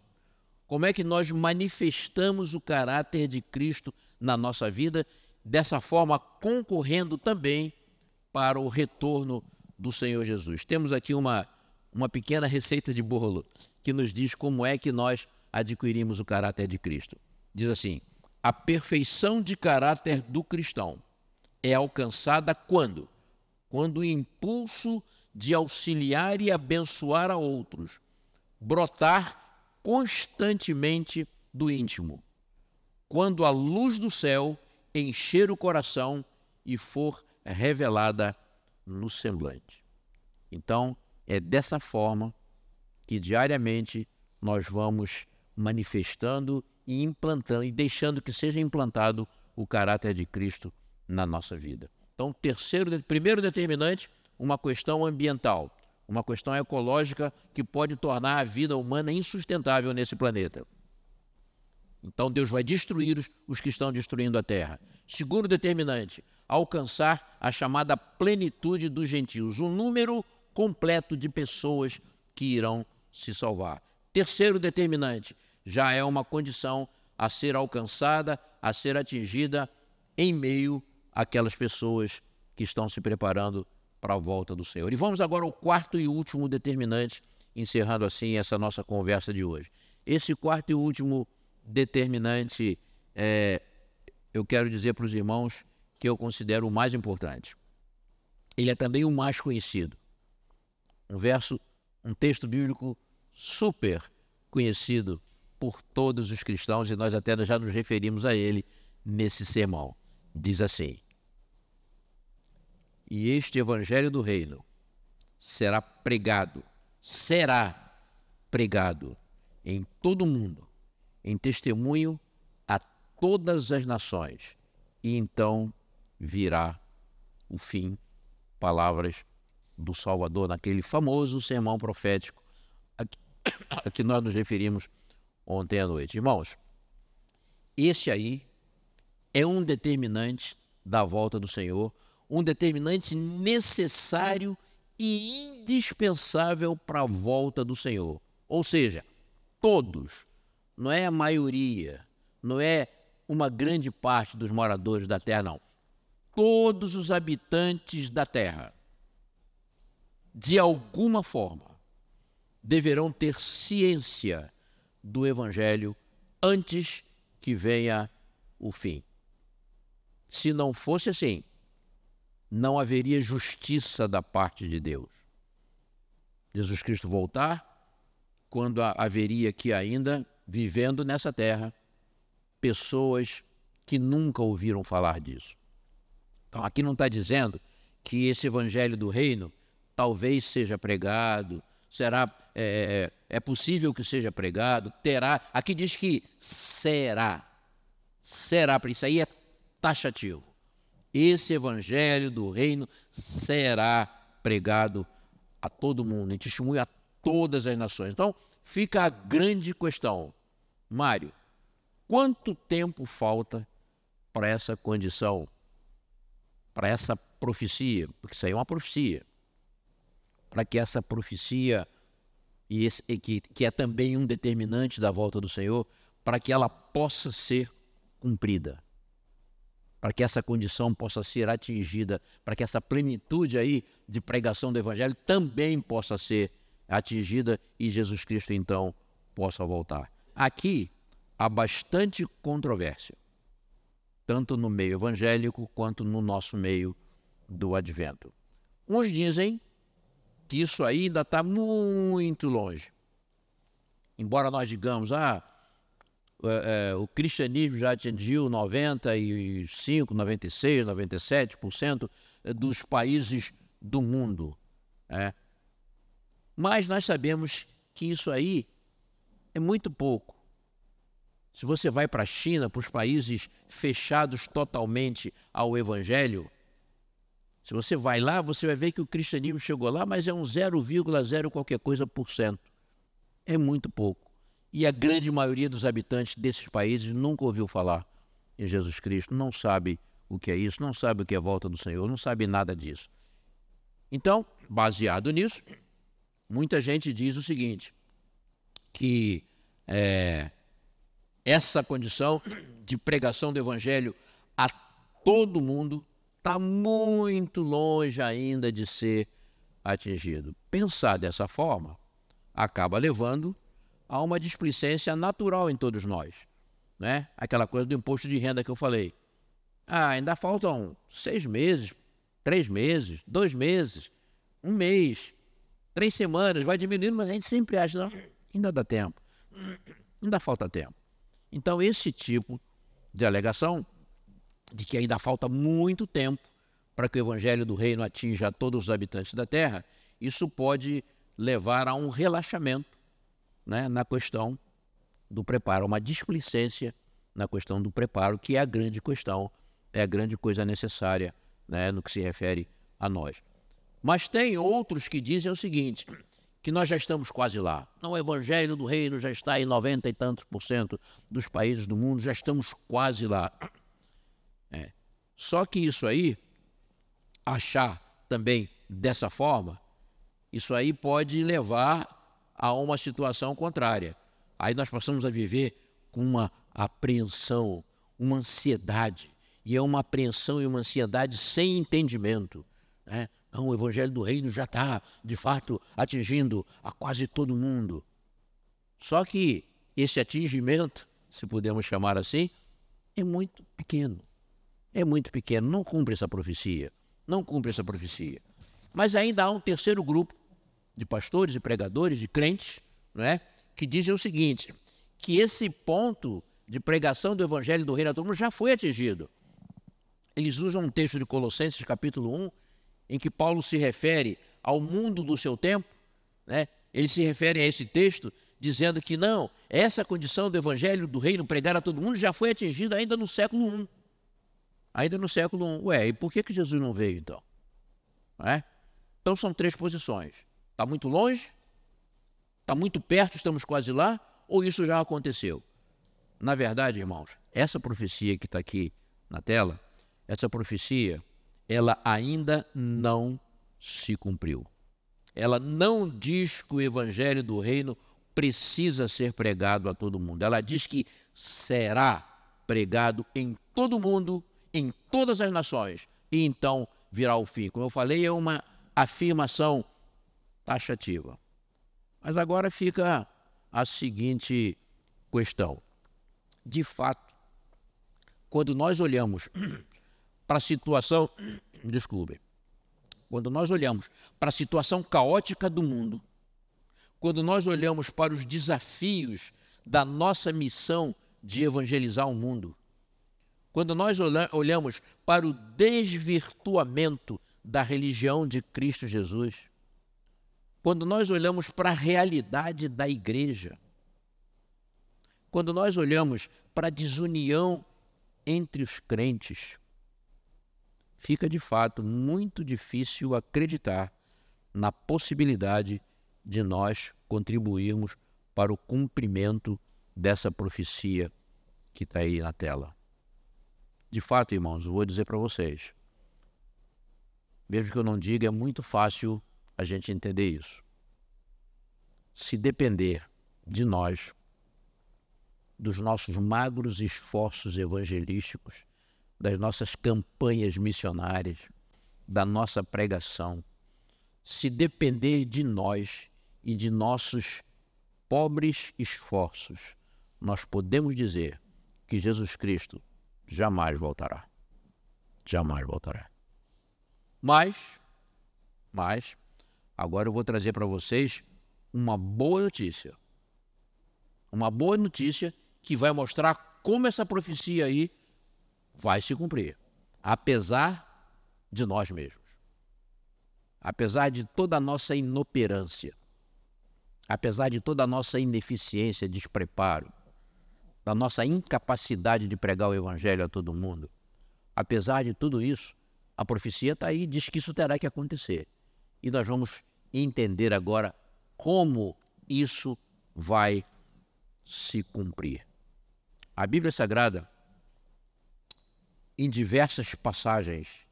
Como é que nós manifestamos o caráter de Cristo na nossa vida, dessa forma concorrendo também para o retorno do Senhor Jesus? Temos aqui uma, uma pequena receita de bolo que nos diz como é que nós adquirimos o caráter de Cristo. Diz assim: a perfeição de caráter do cristão é alcançada quando? Quando o impulso de auxiliar e abençoar a outros brotar constantemente do íntimo, quando a luz do céu encher o coração e for revelada no semblante. Então, é dessa forma que diariamente nós vamos manifestando e implantando e deixando que seja implantado o caráter de Cristo na nossa vida. Então, terceiro, primeiro determinante, uma questão ambiental, uma questão ecológica que pode tornar a vida humana insustentável nesse planeta. Então Deus vai destruir os, que estão destruindo a terra. Segundo determinante, alcançar a chamada plenitude dos gentios, um número completo de pessoas que irão se salvar. Terceiro determinante, já é uma condição a ser alcançada, a ser atingida em meio àquelas pessoas que estão se preparando para a volta do Senhor. E vamos agora ao quarto e último determinante, encerrando assim essa nossa conversa de hoje. Esse quarto e último determinante, é, eu quero dizer para os irmãos que eu considero o mais importante. Ele é também o mais conhecido. Um verso, um texto bíblico super conhecido por todos os cristãos e nós até já nos referimos a ele nesse sermão. Diz assim: E este evangelho do reino será pregado, será pregado em todo o mundo em testemunho a todas as nações, e então virá o fim. Palavras do Salvador naquele famoso sermão profético a que, [coughs] a que nós nos referimos ontem à noite. Irmãos, esse aí é um determinante da volta do Senhor, um determinante necessário e indispensável para a volta do Senhor. Ou seja, todos não é a maioria, não é uma grande parte dos moradores da terra, não. Todos os habitantes da terra, de alguma forma, deverão ter ciência do Evangelho antes que venha o fim. Se não fosse assim, não haveria justiça da parte de Deus. Jesus Cristo voltar, quando haveria aqui ainda vivendo nessa terra pessoas que nunca ouviram falar disso. Então, aqui não está dizendo que esse evangelho do reino talvez seja pregado, será é, é, é possível que seja pregado, terá. Aqui diz que será, será. Para isso aí é taxativo. Esse evangelho do reino será pregado a todo mundo, em testemunho a todas as nações. Então, fica a grande questão. Mário, quanto tempo falta para essa condição, para essa profecia? Porque isso aí é uma profecia. Para que essa profecia, e esse, que, que é também um determinante da volta do Senhor, para que ela possa ser cumprida para que essa condição possa ser atingida, para que essa plenitude aí de pregação do Evangelho também possa ser atingida e Jesus Cristo então possa voltar. Aqui há bastante controvérsia, tanto no meio evangélico quanto no nosso meio do advento. Uns dizem que isso aí ainda está muito longe. Embora nós digamos, ah, é, o cristianismo já atingiu 95, 96, 97% dos países do mundo. É. Mas nós sabemos que isso aí é muito pouco. Se você vai para a China, para os países fechados totalmente ao Evangelho, se você vai lá, você vai ver que o cristianismo chegou lá, mas é um 0,0 qualquer coisa por cento. É muito pouco. E a grande maioria dos habitantes desses países nunca ouviu falar em Jesus Cristo, não sabe o que é isso, não sabe o que é a volta do Senhor, não sabe nada disso. Então, baseado nisso, muita gente diz o seguinte: que é, essa condição de pregação do Evangelho a todo mundo está muito longe ainda de ser atingido. Pensar dessa forma acaba levando a uma displicência natural em todos nós. Né? Aquela coisa do imposto de renda que eu falei. Ah, ainda faltam seis meses, três meses, dois meses, um mês três semanas, vai diminuindo, mas a gente sempre acha, não, ainda dá tempo, ainda falta tempo. Então, esse tipo de alegação de que ainda falta muito tempo para que o evangelho do reino atinja todos os habitantes da terra, isso pode levar a um relaxamento né, na questão do preparo, uma displicência na questão do preparo, que é a grande questão, é a grande coisa necessária né, no que se refere a nós. Mas tem outros que dizem o seguinte, que nós já estamos quase lá. o evangelho do reino já está em 90 e tantos por cento dos países do mundo, já estamos quase lá. É. Só que isso aí, achar também dessa forma, isso aí pode levar a uma situação contrária. Aí nós passamos a viver com uma apreensão, uma ansiedade. E é uma apreensão e uma ansiedade sem entendimento. Né? Não, o evangelho do reino já está, de fato, atingindo a quase todo mundo. Só que esse atingimento, se podemos chamar assim, é muito pequeno. É muito pequeno, não cumpre essa profecia. Não cumpre essa profecia. Mas ainda há um terceiro grupo de pastores e pregadores, de crentes, não é? que dizem o seguinte: que esse ponto de pregação do evangelho do reino a todo mundo já foi atingido. Eles usam um texto de Colossenses, capítulo 1, em que Paulo se refere ao mundo do seu tempo, né? ele se refere a esse texto dizendo que não, essa condição do evangelho do reino, pregar a todo mundo, já foi atingida ainda no século I. Ainda no século I. Ué, e por que, que Jesus não veio então? É? Então são três posições. Está muito longe? Está muito perto, estamos quase lá? Ou isso já aconteceu? Na verdade, irmãos, essa profecia que está aqui na tela, essa profecia, ela ainda não se cumpriu. Ela não diz que o evangelho do reino precisa ser pregado a todo mundo. Ela diz que será pregado em todo mundo, em todas as nações, e então virá o fim. Como eu falei, é uma afirmação taxativa. Mas agora fica a seguinte questão. De fato, quando nós olhamos [clears throat] para a situação, [clears throat] desculpe, quando nós olhamos para a situação caótica do mundo, quando nós olhamos para os desafios da nossa missão de evangelizar o mundo, quando nós olhamos para o desvirtuamento da religião de Cristo Jesus, quando nós olhamos para a realidade da igreja, quando nós olhamos para a desunião entre os crentes, fica de fato muito difícil acreditar na possibilidade de nós contribuirmos para o cumprimento dessa profecia que está aí na tela. De fato, irmãos, vou dizer para vocês. Mesmo que eu não diga, é muito fácil a gente entender isso. Se depender de nós, dos nossos magros esforços evangelísticos, das nossas campanhas missionárias, da nossa pregação, se depender de nós e de nossos pobres esforços, nós podemos dizer que Jesus Cristo jamais voltará. Jamais voltará. Mas, mas, Agora eu vou trazer para vocês uma boa notícia. Uma boa notícia que vai mostrar como essa profecia aí vai se cumprir, apesar de nós mesmos. Apesar de toda a nossa inoperância, apesar de toda a nossa ineficiência, despreparo, da nossa incapacidade de pregar o evangelho a todo mundo, apesar de tudo isso, a profecia está aí, diz que isso terá que acontecer. E nós vamos entender agora como isso vai se cumprir. A Bíblia Sagrada, em diversas passagens,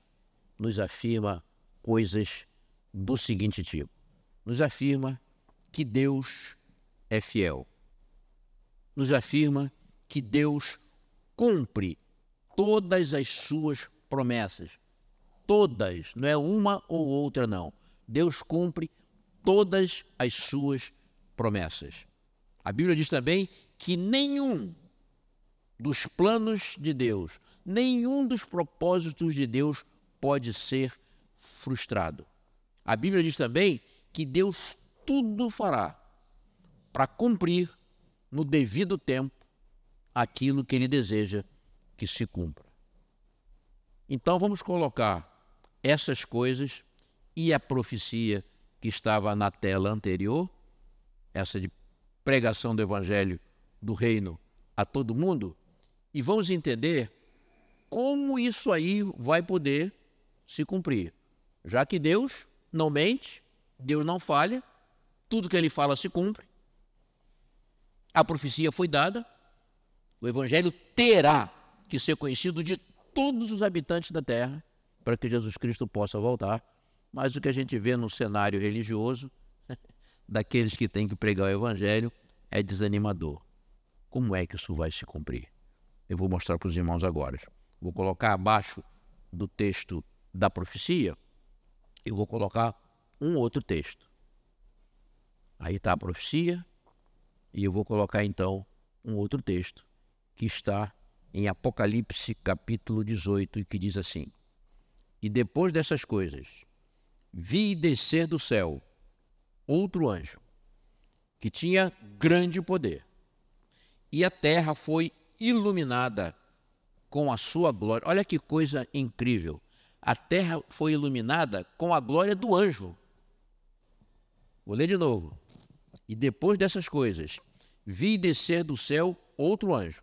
nos afirma coisas do seguinte tipo: nos afirma que Deus é fiel, nos afirma que Deus cumpre todas as suas promessas. Todas, não é uma ou outra, não. Deus cumpre todas as suas promessas. A Bíblia diz também que nenhum dos planos de Deus, nenhum dos propósitos de Deus pode ser frustrado. A Bíblia diz também que Deus tudo fará para cumprir no devido tempo aquilo que ele deseja que se cumpra. Então vamos colocar essas coisas e a profecia que estava na tela anterior, essa de pregação do evangelho do reino a todo mundo, e vamos entender como isso aí vai poder se cumprir. Já que Deus não mente, Deus não falha, tudo que ele fala se cumpre. A profecia foi dada, o evangelho terá que ser conhecido de todos os habitantes da terra para que Jesus Cristo possa voltar. Mas o que a gente vê no cenário religioso [laughs] daqueles que têm que pregar o evangelho é desanimador. Como é que isso vai se cumprir? Eu vou mostrar para os irmãos agora. Vou colocar abaixo do texto da profecia, eu vou colocar um outro texto. Aí está a profecia, e eu vou colocar então um outro texto que está em Apocalipse capítulo 18 e que diz assim: E depois dessas coisas, vi descer do céu outro anjo que tinha grande poder, e a terra foi iluminada com a sua glória. Olha que coisa incrível! A terra foi iluminada com a glória do anjo. Vou ler de novo. E depois dessas coisas, vi descer do céu outro anjo.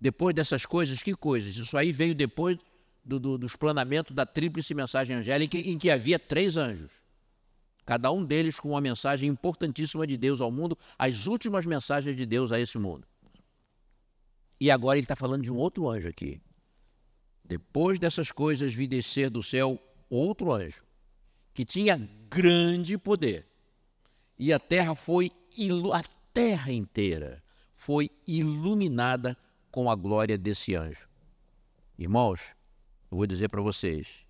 Depois dessas coisas, que coisas? Isso aí veio depois do, do, dos planamentos da tríplice mensagem angélica, em que havia três anjos. Cada um deles com uma mensagem importantíssima de Deus ao mundo, as últimas mensagens de Deus a esse mundo. E agora ele está falando de um outro anjo aqui. Depois dessas coisas, vi descer do céu outro anjo, que tinha grande poder e a terra foi a terra inteira foi iluminada com a glória desse anjo. Irmãos, eu vou dizer para vocês,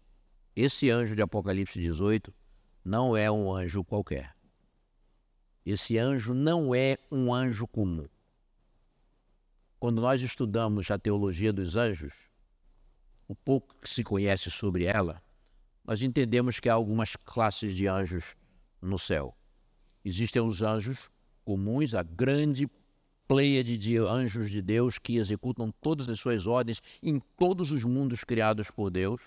esse anjo de Apocalipse 18 não é um anjo qualquer. Esse anjo não é um anjo comum. Quando nós estudamos a teologia dos anjos, o pouco que se conhece sobre ela, nós entendemos que há algumas classes de anjos no céu. Existem os anjos comuns, a grande pleiade de anjos de Deus que executam todas as suas ordens em todos os mundos criados por Deus.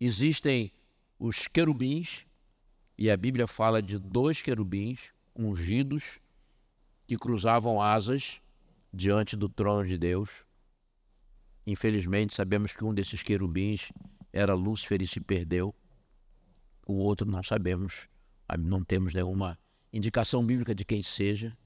Existem os querubins, e a Bíblia fala de dois querubins ungidos que cruzavam asas diante do trono de Deus. Infelizmente, sabemos que um desses querubins era Lúcifer e se perdeu. O outro não sabemos não temos nenhuma indicação bíblica de quem seja.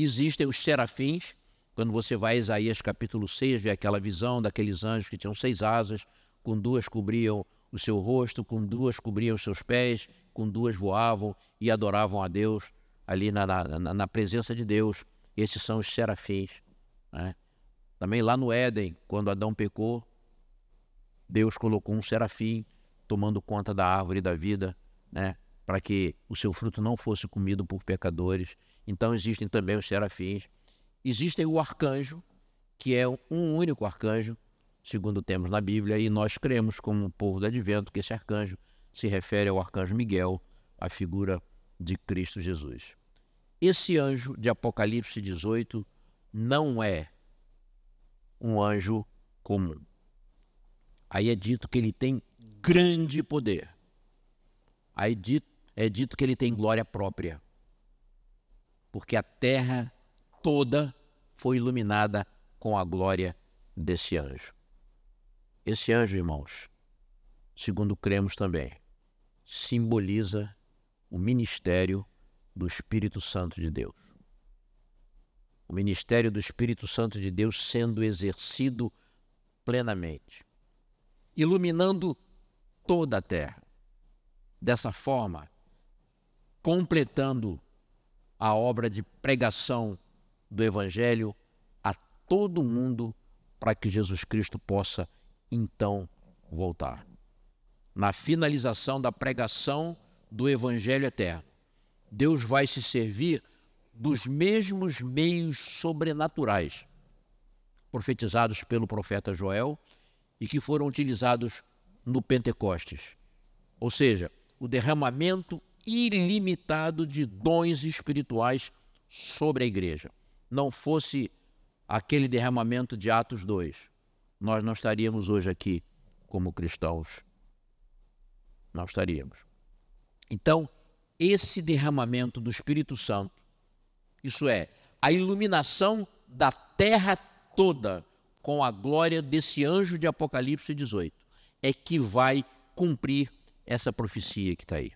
Existem os serafins, quando você vai a Isaías capítulo 6, vê aquela visão daqueles anjos que tinham seis asas, com duas cobriam o seu rosto, com duas cobriam os seus pés, com duas voavam e adoravam a Deus ali na, na, na presença de Deus. Esses são os serafins. Né? Também lá no Éden, quando Adão pecou, Deus colocou um serafim tomando conta da árvore da vida, né? Para que o seu fruto não fosse comido por pecadores. Então existem também os serafins. Existem o arcanjo, que é um único arcanjo, segundo temos na Bíblia, e nós cremos, como povo do advento, que esse arcanjo se refere ao arcanjo Miguel, a figura de Cristo Jesus. Esse anjo de Apocalipse 18 não é um anjo comum. Aí é dito que ele tem grande poder. Aí dito, é dito que ele tem glória própria, porque a terra toda foi iluminada com a glória desse anjo. Esse anjo, irmãos, segundo cremos também, simboliza o ministério do Espírito Santo de Deus. O ministério do Espírito Santo de Deus sendo exercido plenamente, iluminando toda a terra. Dessa forma, completando a obra de pregação do Evangelho a todo mundo para que Jesus Cristo possa então voltar. Na finalização da pregação do Evangelho eterno, Deus vai se servir dos mesmos meios sobrenaturais profetizados pelo profeta Joel e que foram utilizados no Pentecostes. Ou seja, o derramamento ilimitado de dons espirituais sobre a igreja. não fosse aquele derramamento de Atos 2, nós não estaríamos hoje aqui como cristãos. Não estaríamos. Então, esse derramamento do Espírito Santo, isso é, a iluminação da terra toda com a glória desse anjo de Apocalipse 18, é que vai cumprir essa profecia que está aí.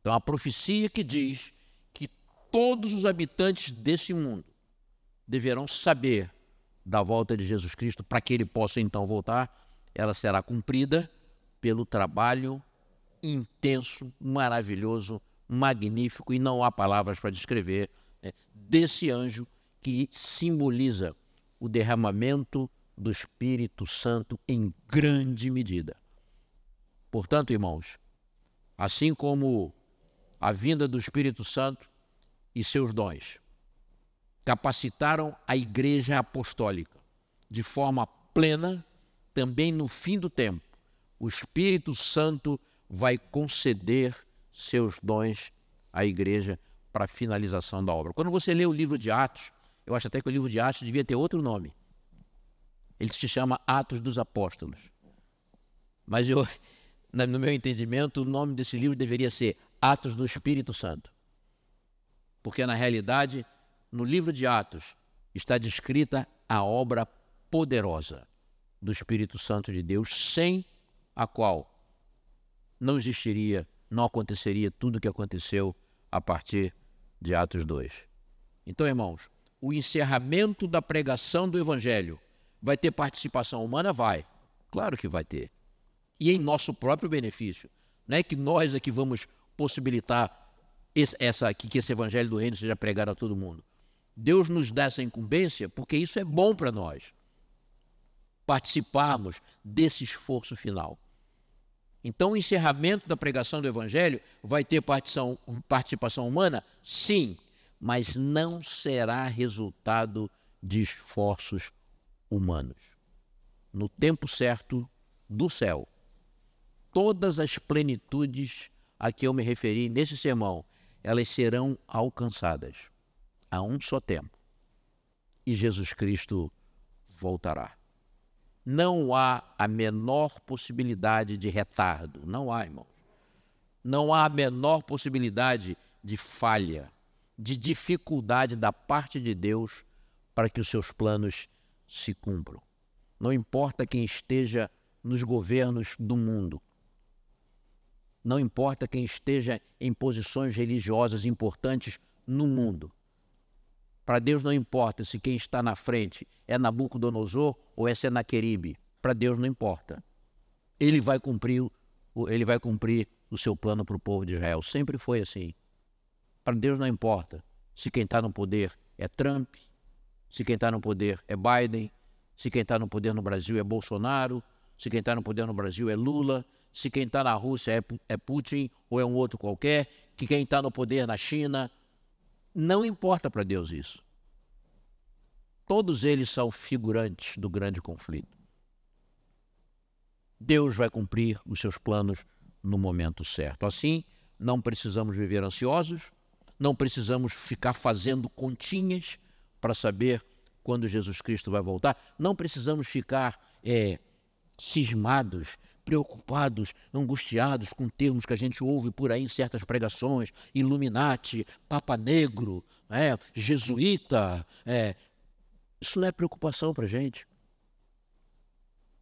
Então, a profecia que diz que todos os habitantes desse mundo deverão saber da volta de Jesus Cristo para que ele possa então voltar, ela será cumprida pelo trabalho intenso, maravilhoso, magnífico, e não há palavras para descrever, né, desse anjo que simboliza o derramamento do Espírito Santo em grande medida. Portanto, irmãos, assim como a vinda do Espírito Santo e seus dons capacitaram a Igreja Apostólica de forma plena, também no fim do tempo, o Espírito Santo vai conceder seus dons à igreja para a finalização da obra. Quando você lê o livro de Atos, eu acho até que o livro de Atos devia ter outro nome. Ele se chama Atos dos Apóstolos. Mas eu, [laughs] no meu entendimento, o nome desse livro deveria ser Atos do Espírito Santo. Porque na realidade, no livro de Atos está descrita a obra poderosa do Espírito Santo de Deus, sem a qual não existiria, não aconteceria tudo o que aconteceu a partir de Atos 2. Então, irmãos, o encerramento da pregação do Evangelho vai ter participação humana? Vai. Claro que vai ter. E em nosso próprio benefício. Não é que nós é que vamos possibilitar esse, essa, que esse Evangelho do Reino seja pregado a todo mundo. Deus nos dá essa incumbência porque isso é bom para nós. Participarmos desse esforço final. Então, o encerramento da pregação do Evangelho vai ter participação humana? Sim, mas não será resultado de esforços humanos. No tempo certo do céu, todas as plenitudes a que eu me referi nesse sermão, elas serão alcançadas a um só tempo. E Jesus Cristo voltará não há a menor possibilidade de retardo. Não há, irmão. Não há a menor possibilidade de falha, de dificuldade da parte de Deus para que os seus planos se cumpram. Não importa quem esteja nos governos do mundo. Não importa quem esteja em posições religiosas importantes no mundo. Para Deus não importa se quem está na frente é Nabucodonosor ou é Senaqueribe. Para Deus não importa. Ele vai cumprir, ele vai cumprir o seu plano para o povo de Israel. Sempre foi assim. Para Deus não importa se quem está no poder é Trump, se quem está no poder é Biden, se quem está no poder no Brasil é Bolsonaro, se quem está no poder no Brasil é Lula, se quem está na Rússia é, é Putin ou é um outro qualquer, que quem está no poder na China não importa para Deus isso. Todos eles são figurantes do grande conflito. Deus vai cumprir os seus planos no momento certo. Assim, não precisamos viver ansiosos, não precisamos ficar fazendo continhas para saber quando Jesus Cristo vai voltar, não precisamos ficar é, cismados preocupados, angustiados com termos que a gente ouve por aí em certas pregações, Illuminati, Papa Negro, é, jesuíta. É. Isso não é preocupação para a gente.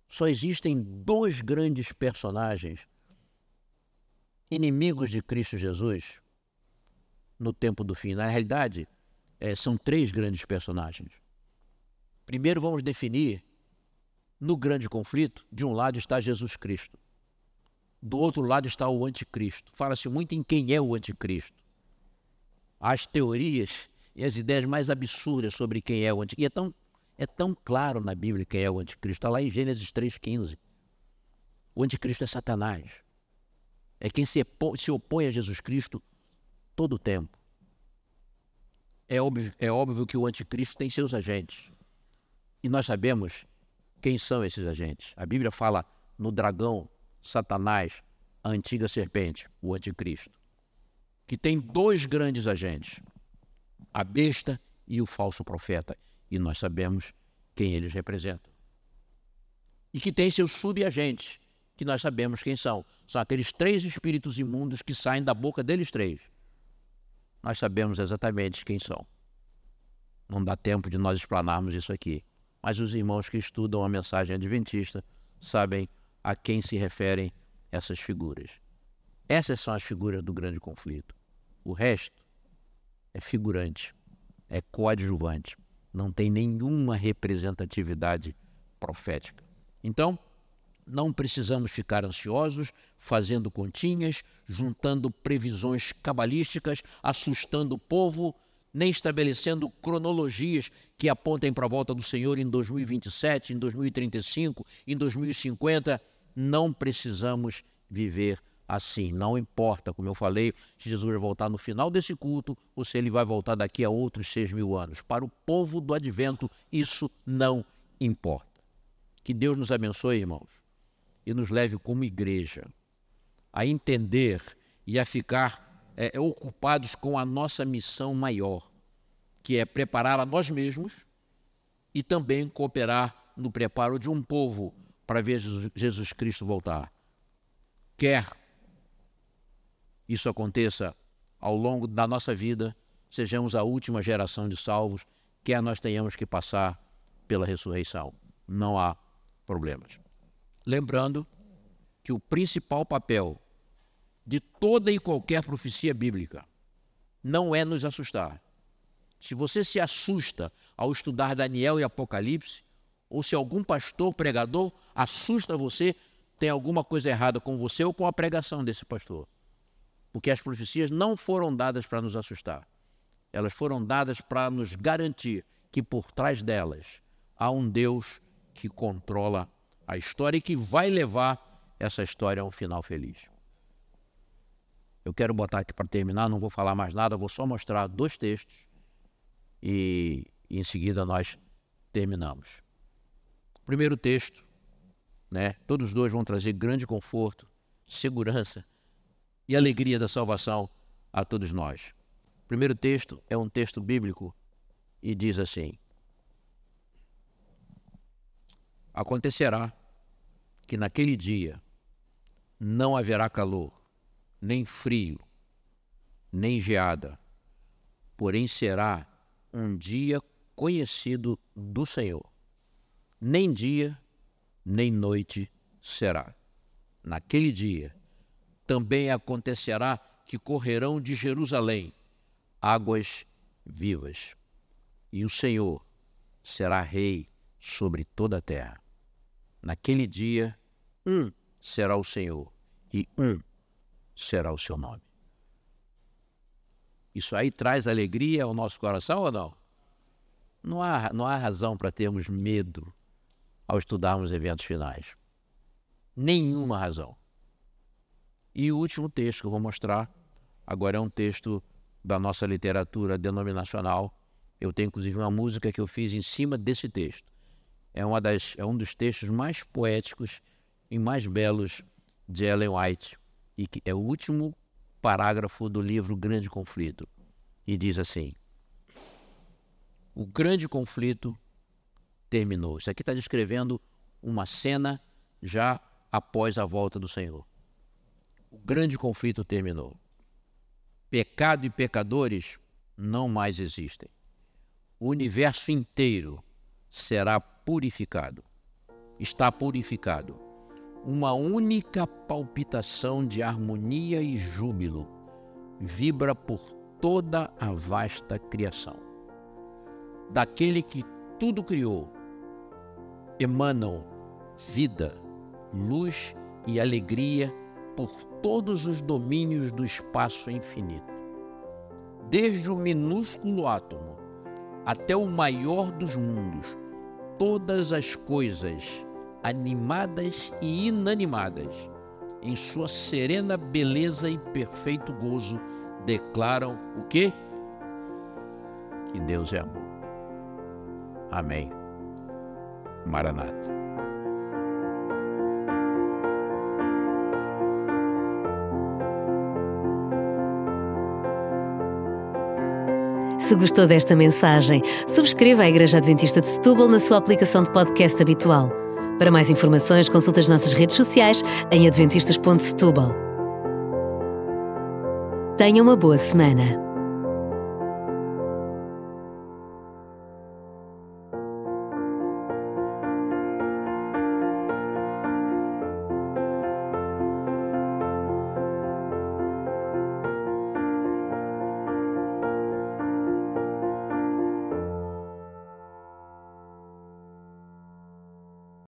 Só existem dois grandes personagens inimigos de Cristo Jesus no tempo do fim. Na realidade, é, são três grandes personagens. Primeiro, vamos definir no grande conflito, de um lado está Jesus Cristo, do outro lado está o anticristo. Fala-se muito em quem é o anticristo. As teorias e as ideias mais absurdas sobre quem é o anticristo. E é tão, é tão claro na Bíblia quem é o anticristo. Está lá em Gênesis 3,15. O anticristo é Satanás. É quem se, se opõe a Jesus Cristo todo o tempo. É óbvio, é óbvio que o anticristo tem seus agentes. E nós sabemos quem são esses agentes? A Bíblia fala no dragão, Satanás, a antiga serpente, o anticristo, que tem dois grandes agentes, a besta e o falso profeta. E nós sabemos quem eles representam. E que tem seus subagentes, que nós sabemos quem são. São aqueles três espíritos imundos que saem da boca deles três. Nós sabemos exatamente quem são. Não dá tempo de nós explanarmos isso aqui. Mas os irmãos que estudam a mensagem adventista sabem a quem se referem essas figuras. Essas são as figuras do grande conflito. O resto é figurante, é coadjuvante, não tem nenhuma representatividade profética. Então, não precisamos ficar ansiosos, fazendo continhas, juntando previsões cabalísticas, assustando o povo, nem estabelecendo cronologias que apontem para a volta do Senhor em 2027, em 2035, em 2050. Não precisamos viver assim. Não importa, como eu falei, se Jesus vai voltar no final desse culto ou se ele vai voltar daqui a outros seis mil anos. Para o povo do advento, isso não importa. Que Deus nos abençoe, irmãos e nos leve como igreja a entender e a ficar é, ocupados com a nossa missão maior, que é preparar a nós mesmos e também cooperar no preparo de um povo para ver Jesus Cristo voltar. Quer isso aconteça ao longo da nossa vida, sejamos a última geração de salvos, quer nós tenhamos que passar pela ressurreição. Não há problemas. Lembrando que o principal papel de toda e qualquer profecia bíblica não é nos assustar. Se você se assusta ao estudar Daniel e Apocalipse, ou se algum pastor pregador assusta você, tem alguma coisa errada com você ou com a pregação desse pastor. Porque as profecias não foram dadas para nos assustar. Elas foram dadas para nos garantir que por trás delas há um Deus que controla a história e que vai levar essa história a um final feliz. Eu quero botar aqui para terminar, não vou falar mais nada, vou só mostrar dois textos e, e em seguida nós terminamos. Primeiro texto, né, todos dois vão trazer grande conforto, segurança e alegria da salvação a todos nós. Primeiro texto é um texto bíblico e diz assim: Acontecerá que naquele dia não haverá calor, nem frio, nem geada, porém será um dia conhecido do Senhor. Nem dia, nem noite será. Naquele dia também acontecerá que correrão de Jerusalém águas vivas, e o Senhor será rei sobre toda a terra. Naquele dia, um será o Senhor e um será o seu nome. Isso aí traz alegria ao nosso coração ou não? Não há, não há razão para termos medo ao estudarmos eventos finais. Nenhuma razão. E o último texto que eu vou mostrar agora é um texto da nossa literatura denominacional. Eu tenho inclusive uma música que eu fiz em cima desse texto é, uma das, é um dos textos mais poéticos e mais belos de Ellen White, e que é o último parágrafo do livro Grande Conflito. E diz assim: O grande conflito terminou. Isso aqui está descrevendo uma cena já após a volta do Senhor. O grande conflito terminou. Pecado e pecadores não mais existem. O universo inteiro será purificado. Está purificado. Uma única palpitação de harmonia e júbilo vibra por toda a vasta criação. Daquele que tudo criou, emanam vida, luz e alegria por todos os domínios do espaço infinito. Desde o minúsculo átomo até o maior dos mundos, todas as coisas, animadas e inanimadas, em sua serena beleza e perfeito gozo, declaram o quê? Que Deus é amor. Amém. Maranata. Se gostou desta mensagem, subscreva a Igreja Adventista de Setúbal na sua aplicação de podcast habitual. Para mais informações, consulte as nossas redes sociais em adventistas.setúbal. Tenha uma boa semana.